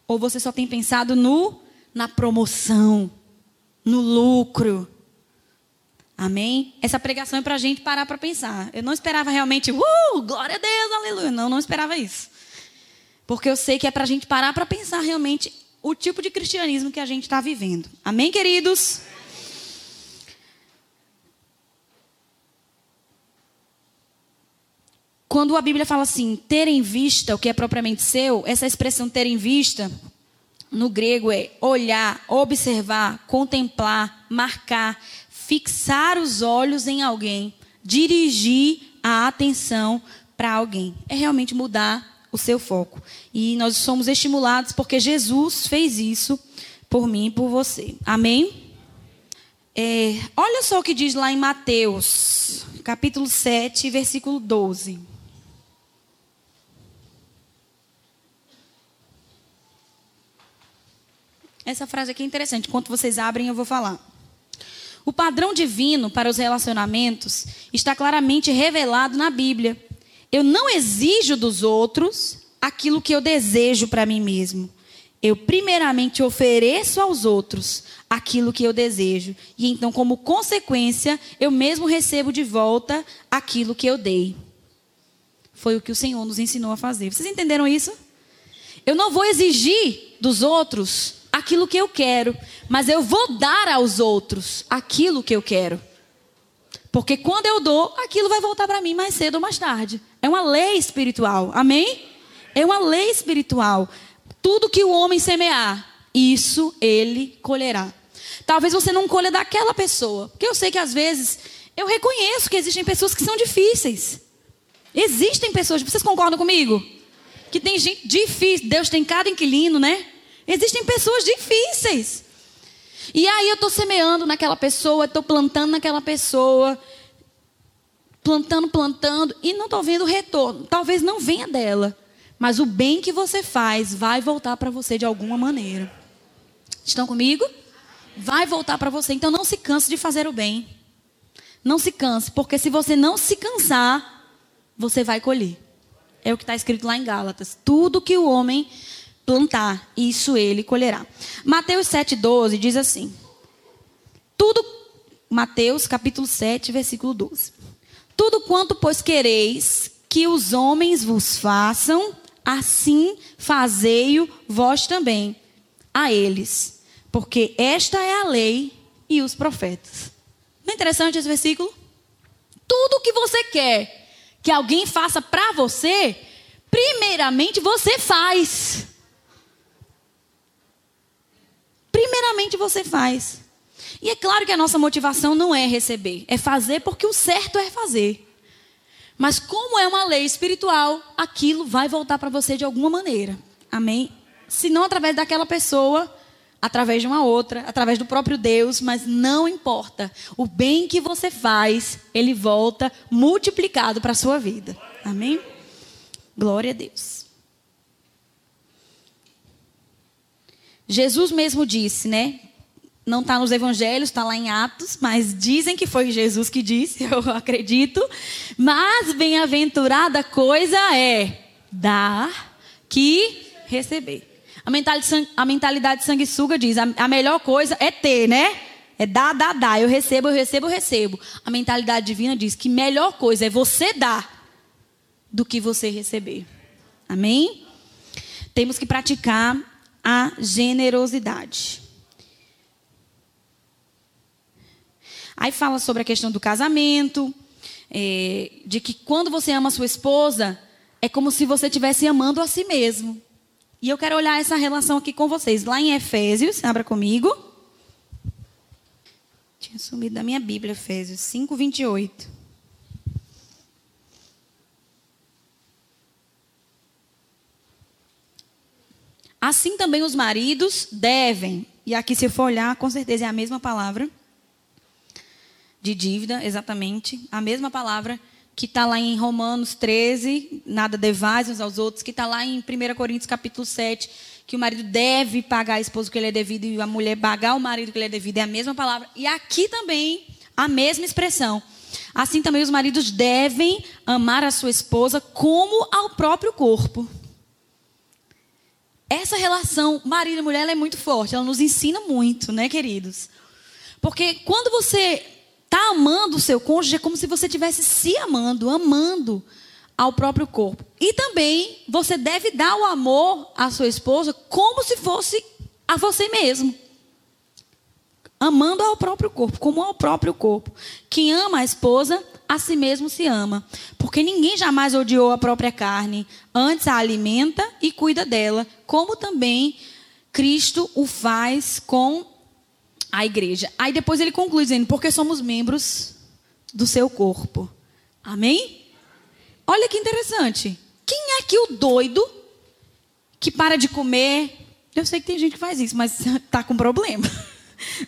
Ou você só tem pensado no na promoção, no lucro, Amém? Essa pregação é para a gente parar para pensar. Eu não esperava realmente, uh, glória a Deus, aleluia. Não, não esperava isso. Porque eu sei que é para a gente parar para pensar realmente o tipo de cristianismo que a gente está vivendo. Amém, queridos? Quando a Bíblia fala assim, ter em vista o que é propriamente seu, essa expressão ter em vista, no grego é olhar, observar, contemplar, marcar, fixar os olhos em alguém, dirigir a atenção para alguém. É realmente mudar o seu foco. E nós somos estimulados porque Jesus fez isso por mim e por você. Amém? É, olha só o que diz lá em Mateus, capítulo 7, versículo 12. Essa frase aqui é interessante. Enquanto vocês abrem, eu vou falar. O padrão divino para os relacionamentos está claramente revelado na Bíblia. Eu não exijo dos outros aquilo que eu desejo para mim mesmo. Eu primeiramente ofereço aos outros aquilo que eu desejo. E então, como consequência, eu mesmo recebo de volta aquilo que eu dei. Foi o que o Senhor nos ensinou a fazer. Vocês entenderam isso? Eu não vou exigir dos outros aquilo que eu quero, mas eu vou dar aos outros aquilo que eu quero. Porque quando eu dou, aquilo vai voltar para mim mais cedo ou mais tarde. É uma lei espiritual. Amém? É uma lei espiritual. Tudo que o homem semear, isso ele colherá. Talvez você não colha daquela pessoa. Porque eu sei que às vezes eu reconheço que existem pessoas que são difíceis. Existem pessoas, vocês concordam comigo? Que tem gente difícil. Deus tem cada inquilino, né? Existem pessoas difíceis. E aí eu estou semeando naquela pessoa, estou plantando naquela pessoa, plantando, plantando, e não estou vendo retorno. Talvez não venha dela, mas o bem que você faz vai voltar para você de alguma maneira. Estão comigo? Vai voltar para você. Então não se canse de fazer o bem. Não se canse, porque se você não se cansar, você vai colher. É o que está escrito lá em Gálatas. Tudo que o homem plantar, isso ele colherá. Mateus 7,12 diz assim: Tudo, Mateus capítulo 7, versículo 12. Tudo quanto, pois, quereis que os homens vos façam, assim fazei-o vós também a eles, porque esta é a lei e os profetas. Não é interessante esse versículo? Tudo que você quer que alguém faça para você, primeiramente você faz. Primeiramente você faz. E é claro que a nossa motivação não é receber, é fazer porque o certo é fazer. Mas como é uma lei espiritual, aquilo vai voltar para você de alguma maneira. Amém? Se não através daquela pessoa, através de uma outra, através do próprio Deus, mas não importa. O bem que você faz, ele volta multiplicado para a sua vida. Amém? Glória a Deus. Jesus mesmo disse, né? Não está nos evangelhos, está lá em Atos, mas dizem que foi Jesus que disse, [laughs] eu acredito. Mas bem-aventurada coisa é dar que receber. A mentalidade, sanguessuga diz: a melhor coisa é ter, né? É dar, dar, dar. Eu recebo, eu recebo, eu recebo. A mentalidade divina diz que melhor coisa é você dar do que você receber. Amém? Temos que praticar a generosidade. Aí fala sobre a questão do casamento, é, de que quando você ama sua esposa, é como se você estivesse amando a si mesmo. E eu quero olhar essa relação aqui com vocês. Lá em Efésios, abra comigo. Tinha sumido da minha Bíblia, Efésios 5, 28. Assim também os maridos devem, e aqui se for olhar, com certeza é a mesma palavra, de dívida, exatamente, a mesma palavra que está lá em Romanos 13, nada devais uns aos outros, que está lá em 1 Coríntios capítulo 7, que o marido deve pagar a esposa que ele é devido e a mulher pagar o marido que ele é devido, é a mesma palavra. E aqui também, a mesma expressão. Assim também os maridos devem amar a sua esposa como ao próprio corpo. Essa relação marido e mulher é muito forte, ela nos ensina muito, né, queridos? Porque quando você tá amando o seu cônjuge é como se você estivesse se amando, amando ao próprio corpo. E também você deve dar o amor à sua esposa como se fosse a você mesmo. Amando ao próprio corpo, como ao próprio corpo. Quem ama a esposa, a si mesmo se ama. Porque ninguém jamais odiou a própria carne, antes a alimenta e cuida dela, como também Cristo o faz com a igreja. Aí depois ele conclui dizendo: porque somos membros do seu corpo. Amém? Olha que interessante. Quem é que o doido que para de comer? Eu sei que tem gente que faz isso, mas está [laughs] com problema.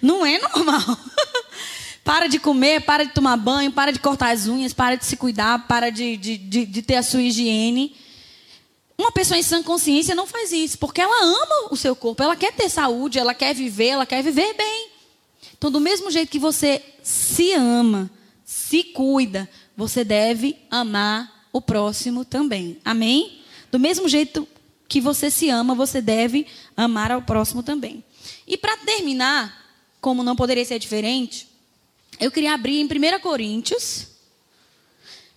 Não é normal. [laughs] para de comer, para de tomar banho, para de cortar as unhas, para de se cuidar, para de, de, de, de ter a sua higiene. Uma pessoa em sã consciência não faz isso, porque ela ama o seu corpo, ela quer ter saúde, ela quer viver, ela quer viver bem. Então, do mesmo jeito que você se ama, se cuida, você deve amar o próximo também. Amém? Do mesmo jeito que você se ama, você deve amar ao próximo também. E para terminar, como não poderia ser diferente, eu queria abrir em 1 Coríntios,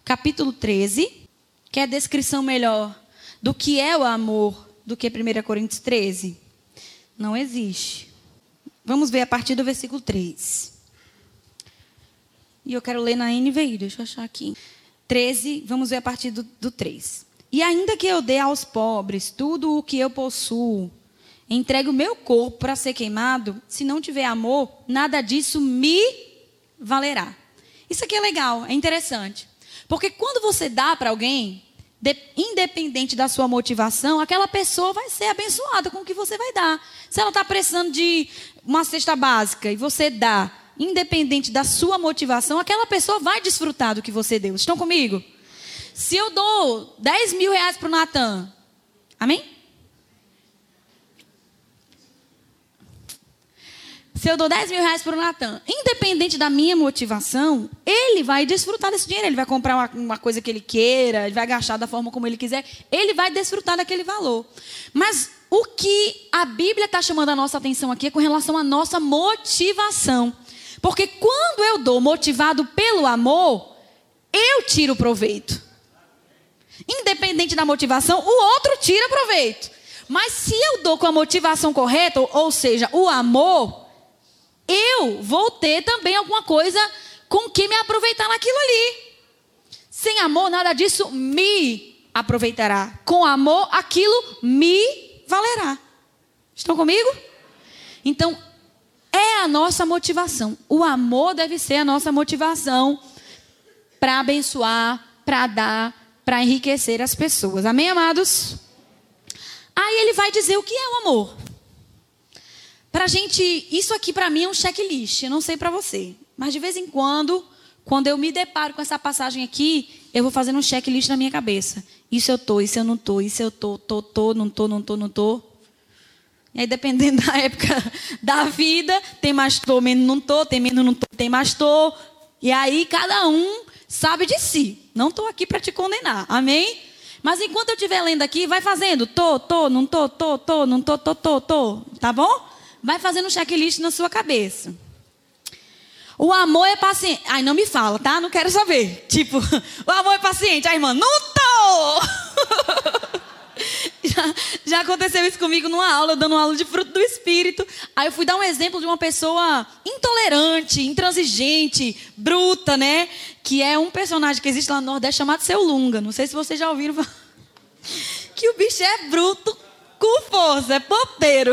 capítulo 13, que é a descrição melhor do que é o amor do que 1 Coríntios 13? Não existe. Vamos ver a partir do versículo 3. E eu quero ler na NVI, deixa eu achar aqui. 13, vamos ver a partir do, do 3. E ainda que eu dê aos pobres tudo o que eu possuo, entregue o meu corpo para ser queimado, se não tiver amor, nada disso me valerá. Isso aqui é legal, é interessante. Porque quando você dá para alguém, de, independente da sua motivação, aquela pessoa vai ser abençoada com o que você vai dar. Se ela está precisando de uma cesta básica e você dá, independente da sua motivação, aquela pessoa vai desfrutar do que você deu. Estão comigo? Se eu dou 10 mil reais para o Natan, amém? Se eu dou 10 mil reais para o Natan, independente da minha motivação, ele vai desfrutar desse dinheiro. Ele vai comprar uma, uma, coisa que ele queira, ele vai gastar da forma como ele quiser. Ele vai desfrutar daquele valor. Mas o que a Bíblia está chamando a nossa atenção aqui é com relação à nossa motivação. Porque quando eu dou motivado pelo amor, eu tiro proveito. Independente da motivação, o outro tira proveito. Mas se eu dou com a motivação correta, ou seja, o amor, eu vou ter também alguma coisa com que me aproveitar naquilo ali. Sem amor, nada disso me aproveitará. Com amor, aquilo me valerá. Estão comigo? Então, é a nossa motivação. O amor deve ser a nossa motivação para abençoar, para dar, para enriquecer as pessoas. Amém, amados? Aí ele vai dizer o que é o amor. Para gente, isso aqui para mim é um checklist. Não sei para você, mas de vez em quando, quando eu me deparo com essa passagem aqui, eu vou fazendo um checklist na minha cabeça. Isso eu tô, isso eu não tô, isso eu tô, tô, tô, não tô, não tô, não tô. E aí, dependendo [laughs] da época da vida, tem mais tô, menos não tô, tem menos não tô, tem mais tô. E aí, cada um sabe de si. Não estou aqui para te condenar. Amém? Mas enquanto eu estiver lendo aqui, vai fazendo. Tô, tô, não tô, tô, tô, não tô, tô, tô, tô. Tá bom? Vai fazendo um checklist na sua cabeça. O amor é paciente. Ai, não me fala, tá? Não quero saber. Tipo, [laughs] o amor é paciente. Ai, irmã, não tô! [laughs] já, já aconteceu isso comigo numa aula, dando uma aula de fruto do Espírito. Aí eu fui dar um exemplo de uma pessoa intolerante, intransigente, bruta, né? Que é um personagem que existe lá no Nordeste chamado Seu Lunga. Não sei se vocês já ouviram falar. [laughs] Que o bicho é bruto com força, é popeiro.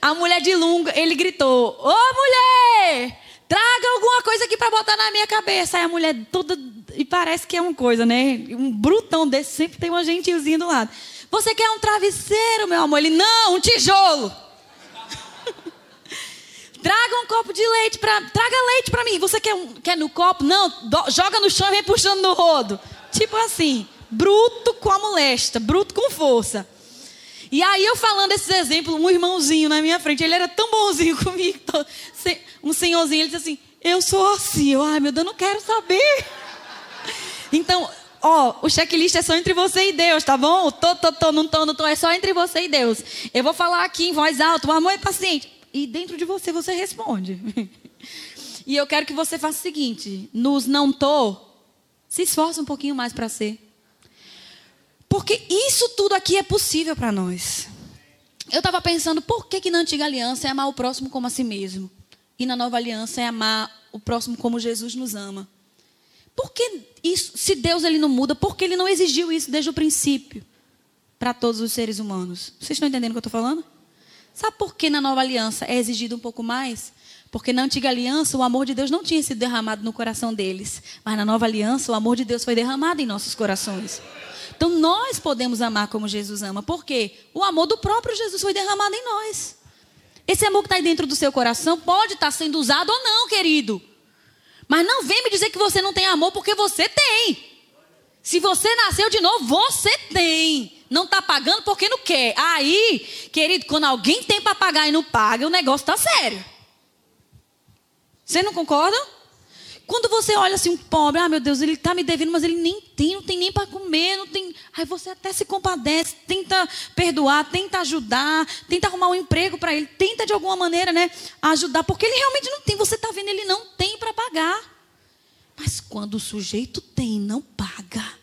A mulher de Lunga, ele gritou: Ô mulher, traga alguma coisa aqui para botar na minha cabeça. Aí a mulher toda. E parece que é uma coisa, né? Um brutão desse sempre tem uma gentilzinha do lado. Você quer um travesseiro, meu amor? Ele: Não, um tijolo. [laughs] Traga um copo de leite para. Traga leite para mim. Você quer, um, quer no copo? Não, do, joga no chão e vem puxando no rodo. Tipo assim, bruto com a molesta, bruto com força. E aí eu falando esses exemplos, um irmãozinho na minha frente, ele era tão bonzinho [laughs] comigo, um senhorzinho, ele disse assim, eu sou assim, eu, ai meu Deus, não quero saber. [laughs] Então, ó, o checklist é só entre você e Deus, tá bom? Tô, tô, tô, não tô, não tô, é só entre você e Deus. Eu vou falar aqui em voz alta, o amor é paciente. E dentro de você, você responde. [laughs] E eu quero que você faça o seguinte: nos não tô, se esforça um pouquinho mais para ser. Porque isso tudo aqui é possível para nós. Eu estava pensando, por que, que na antiga aliança é amar o próximo como a si mesmo? E na nova aliança é amar o próximo como Jesus nos ama. Por que isso, se Deus ele não muda, por que ele não exigiu isso desde o princípio para todos os seres humanos? Vocês estão entendendo o que eu estou falando? Sabe por que na nova aliança é exigido um pouco mais? Porque na antiga aliança o amor de Deus não tinha sido derramado no coração deles. Mas na nova aliança o amor de Deus foi derramado em nossos corações. Então nós podemos amar como Jesus ama. Por quê? O amor do próprio Jesus foi derramado em nós. Esse amor que está aí dentro do seu coração pode estar sendo usado ou não, querido. Mas não vem me dizer que você não tem amor, porque você tem. Se você nasceu de novo, você tem. Não está pagando porque não quer. Aí, querido, quando alguém tem para pagar e não paga, o negócio está sério. Você não concorda? Quando você olha assim, um pobre, ah, meu Deus, ele está me devendo, mas ele nem tem, não tem nem para comer, não tem. Aí você até se compadece, tenta perdoar, tenta ajudar, tenta arrumar um emprego para ele, tenta de alguma maneira, né, ajudar, porque ele realmente não tem. Você está vendo, ele não tem para pagar. Mas quando o sujeito tem, não paga.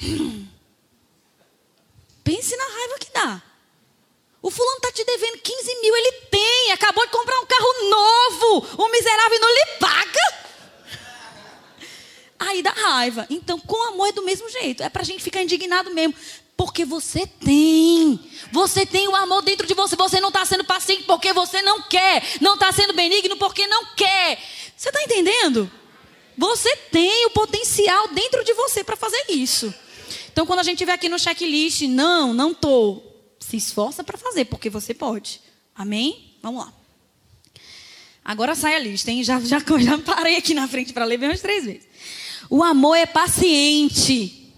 Hum. Pense na raiva que dá. O fulano está te devendo 15 mil, ele tem, acabou de comprar um carro novo, o miserável não lhe paga. Aí dá raiva. Então, com amor é do mesmo jeito. É para a gente ficar indignado mesmo. Porque você tem. Você tem o amor dentro de você. Você não está sendo paciente porque você não quer. Não está sendo benigno porque não quer. Você está entendendo? Você tem o potencial dentro de você para fazer isso. Então, quando a gente vê aqui no checklist, não, não estou se esforça para fazer, porque você pode. Amém? Vamos lá. Agora sai a lista, hein? Já, já, [laughs] já parei aqui na frente para ler bem umas três vezes. O amor é paciente.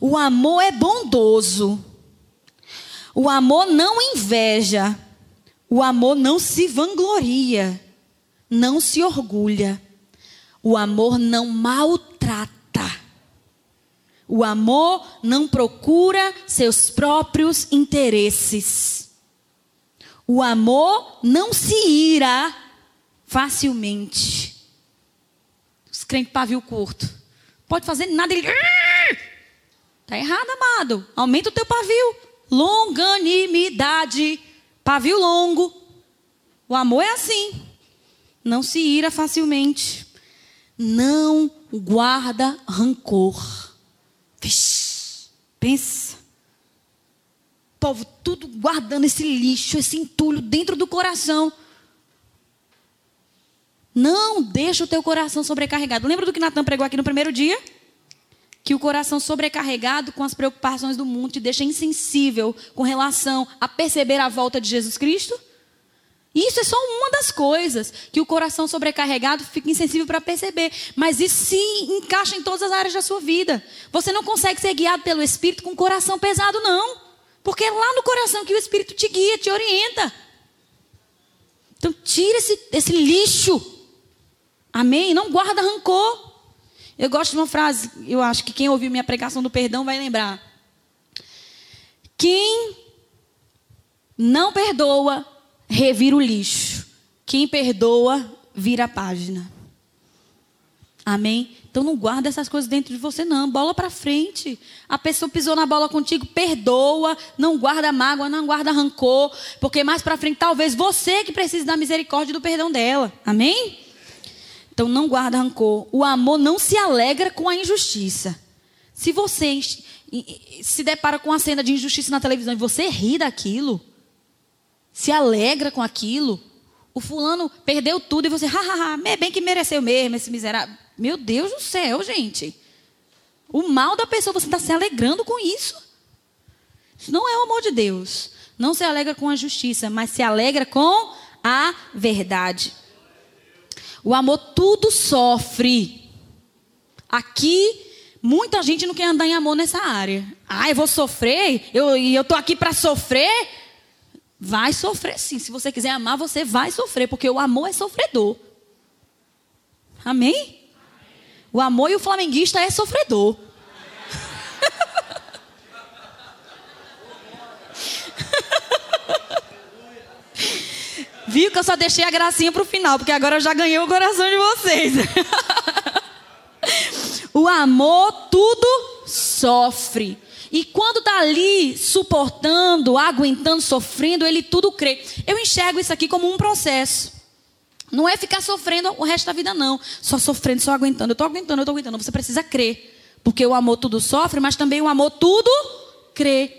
O amor é bondoso. O amor não inveja. O amor não se vangloria. Não se orgulha. O amor não maltrata. O amor não procura seus próprios interesses. O amor não se ira facilmente. Os crentes pavio curto. Pode fazer nada, ele. Está errado, amado. Aumenta o teu pavio. Longanimidade. Pavio longo. O amor é assim. Não se ira facilmente. Não guarda rancor. Vixe, pensa. O povo tudo guardando esse lixo, esse entulho dentro do coração. Não deixa o teu coração sobrecarregado. Lembra do que Natan pregou aqui no primeiro dia? Que o coração sobrecarregado com as preocupações do mundo te deixa insensível com relação a perceber a volta de Jesus Cristo? Isso é só uma das coisas que o coração sobrecarregado fica insensível para perceber. Mas isso se encaixa em todas as áreas da sua vida. Você não consegue ser guiado pelo Espírito com o coração pesado, não. Porque é lá no coração que o Espírito te guia, te orienta. Então, tira esse, esse lixo. Amém? Não guarda rancor. Eu gosto de uma frase, eu acho que quem ouviu minha pregação do perdão vai lembrar. Quem não perdoa revira o lixo. Quem perdoa, vira a página. Amém? Então não guarda essas coisas dentro de você, não. Bola para frente. A pessoa pisou na bola contigo, perdoa. Não guarda mágoa, não guarda rancor. Porque mais para frente, talvez você que precise da misericórdia e do perdão dela. Amém? Então não guarda rancor. O amor não se alegra com a injustiça. Se você se depara com uma cena de injustiça na televisão e você ri daquilo, se alegra com aquilo. O fulano perdeu tudo e você, hahaha, é bem que mereceu mesmo esse miserável. Meu Deus do céu, gente. O mal da pessoa, você está se alegrando com isso. Isso não é o amor de Deus. Não se alegra com a justiça, mas se alegra com a verdade. O amor tudo sofre. Aqui, muita gente não quer andar em amor nessa área. Ah, eu vou sofrer? E eu, tô aqui para sofrer? Vai sofrer sim. Se você quiser amar, você vai sofrer, porque o amor é sofredor. Amém? O amor e o flamenguista é sofredor. viu que eu só deixei a gracinha pro final, porque agora eu já ganhei o coração de vocês. [laughs] o amor tudo sofre. E quando está ali suportando, aguentando, sofrendo, ele tudo crê. Eu enxergo isso aqui como um processo. Não é ficar sofrendo o resto da vida, não. Só sofrendo, só aguentando. Eu estou aguentando, eu estou aguentando. Você precisa crer. Porque o amor tudo sofre, mas também o amor tudo crê.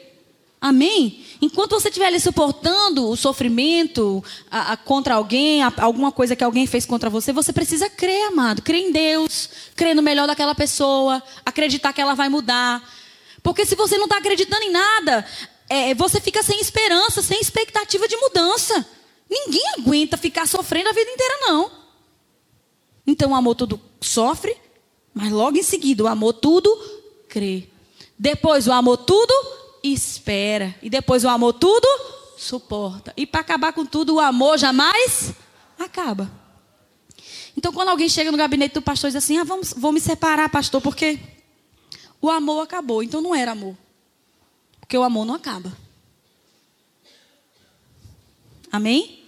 Amém? Enquanto você estiver ali suportando o sofrimento a, a, contra alguém, a, alguma coisa que alguém fez contra você, você precisa crer, amado. Crer em Deus, crer no melhor daquela pessoa, acreditar que ela vai mudar. Porque se você não está acreditando em nada, é, você fica sem esperança, sem expectativa de mudança. Ninguém aguenta ficar sofrendo a vida inteira, não. Então o amor tudo sofre, mas logo em seguida o amor tudo crê. Depois o amor tudo espera. E depois o amor tudo suporta. E para acabar com tudo, o amor jamais acaba. Então, quando alguém chega no gabinete do pastor e diz assim: ah, vamos, vou me separar, pastor, porque o amor acabou. Então não era amor. Porque o amor não acaba. Amém?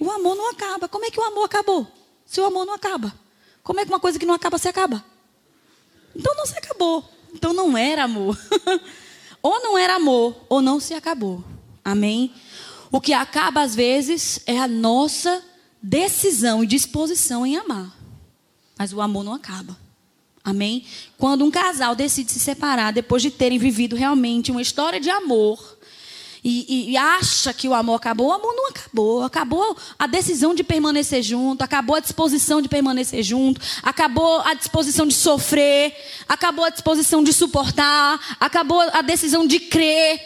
O amor não acaba. Como é que o amor acabou? Se o amor não acaba. Como é que uma coisa que não acaba se acaba? Então não se acabou. Então não era amor. [laughs] ou não era amor, ou não se acabou. Amém? O que acaba às vezes é a nossa decisão e disposição em amar. Mas o amor não acaba. Amém? Quando um casal decide se separar depois de terem vivido realmente uma história de amor e, e, acha que o amor acabou, o amor não acabou. Acabou a decisão de permanecer junto, acabou a disposição de permanecer junto, acabou a disposição de sofrer, acabou a disposição de suportar, acabou a decisão de crer.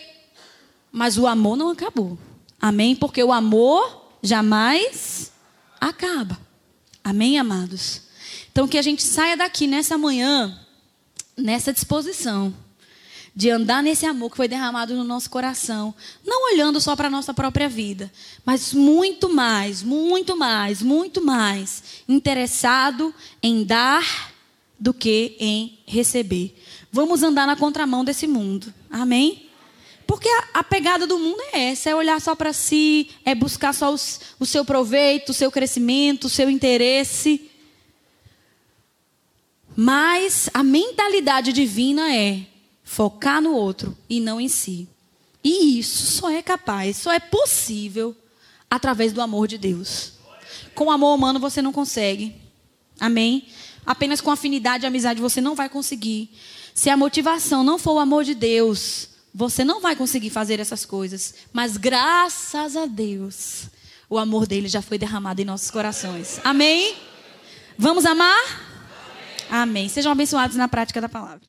Mas o amor não acabou. Amém? Porque o amor jamais acaba. Amém, amados? Então, que a gente saia daqui nessa manhã, nessa disposição de andar nesse amor que foi derramado no nosso coração, não olhando só para a nossa própria vida, mas muito mais, muito mais, muito mais interessado em dar do que em receber. Vamos andar na contramão desse mundo. Amém? Porque a, a pegada do mundo é essa: é olhar só para si, é buscar só os, o seu proveito, o seu crescimento, o seu interesse. Mas a mentalidade divina é focar no outro e não em si. E isso só é capaz, só é possível através do amor de Deus. Com amor humano você não consegue. Amém? Apenas com afinidade e amizade você não vai conseguir. Se a motivação não for o amor de Deus, você não vai conseguir fazer essas coisas. Mas graças a Deus, o amor dele já foi derramado em nossos corações. Amém? Vamos amar? Amém. Sejam abençoados na prática da palavra.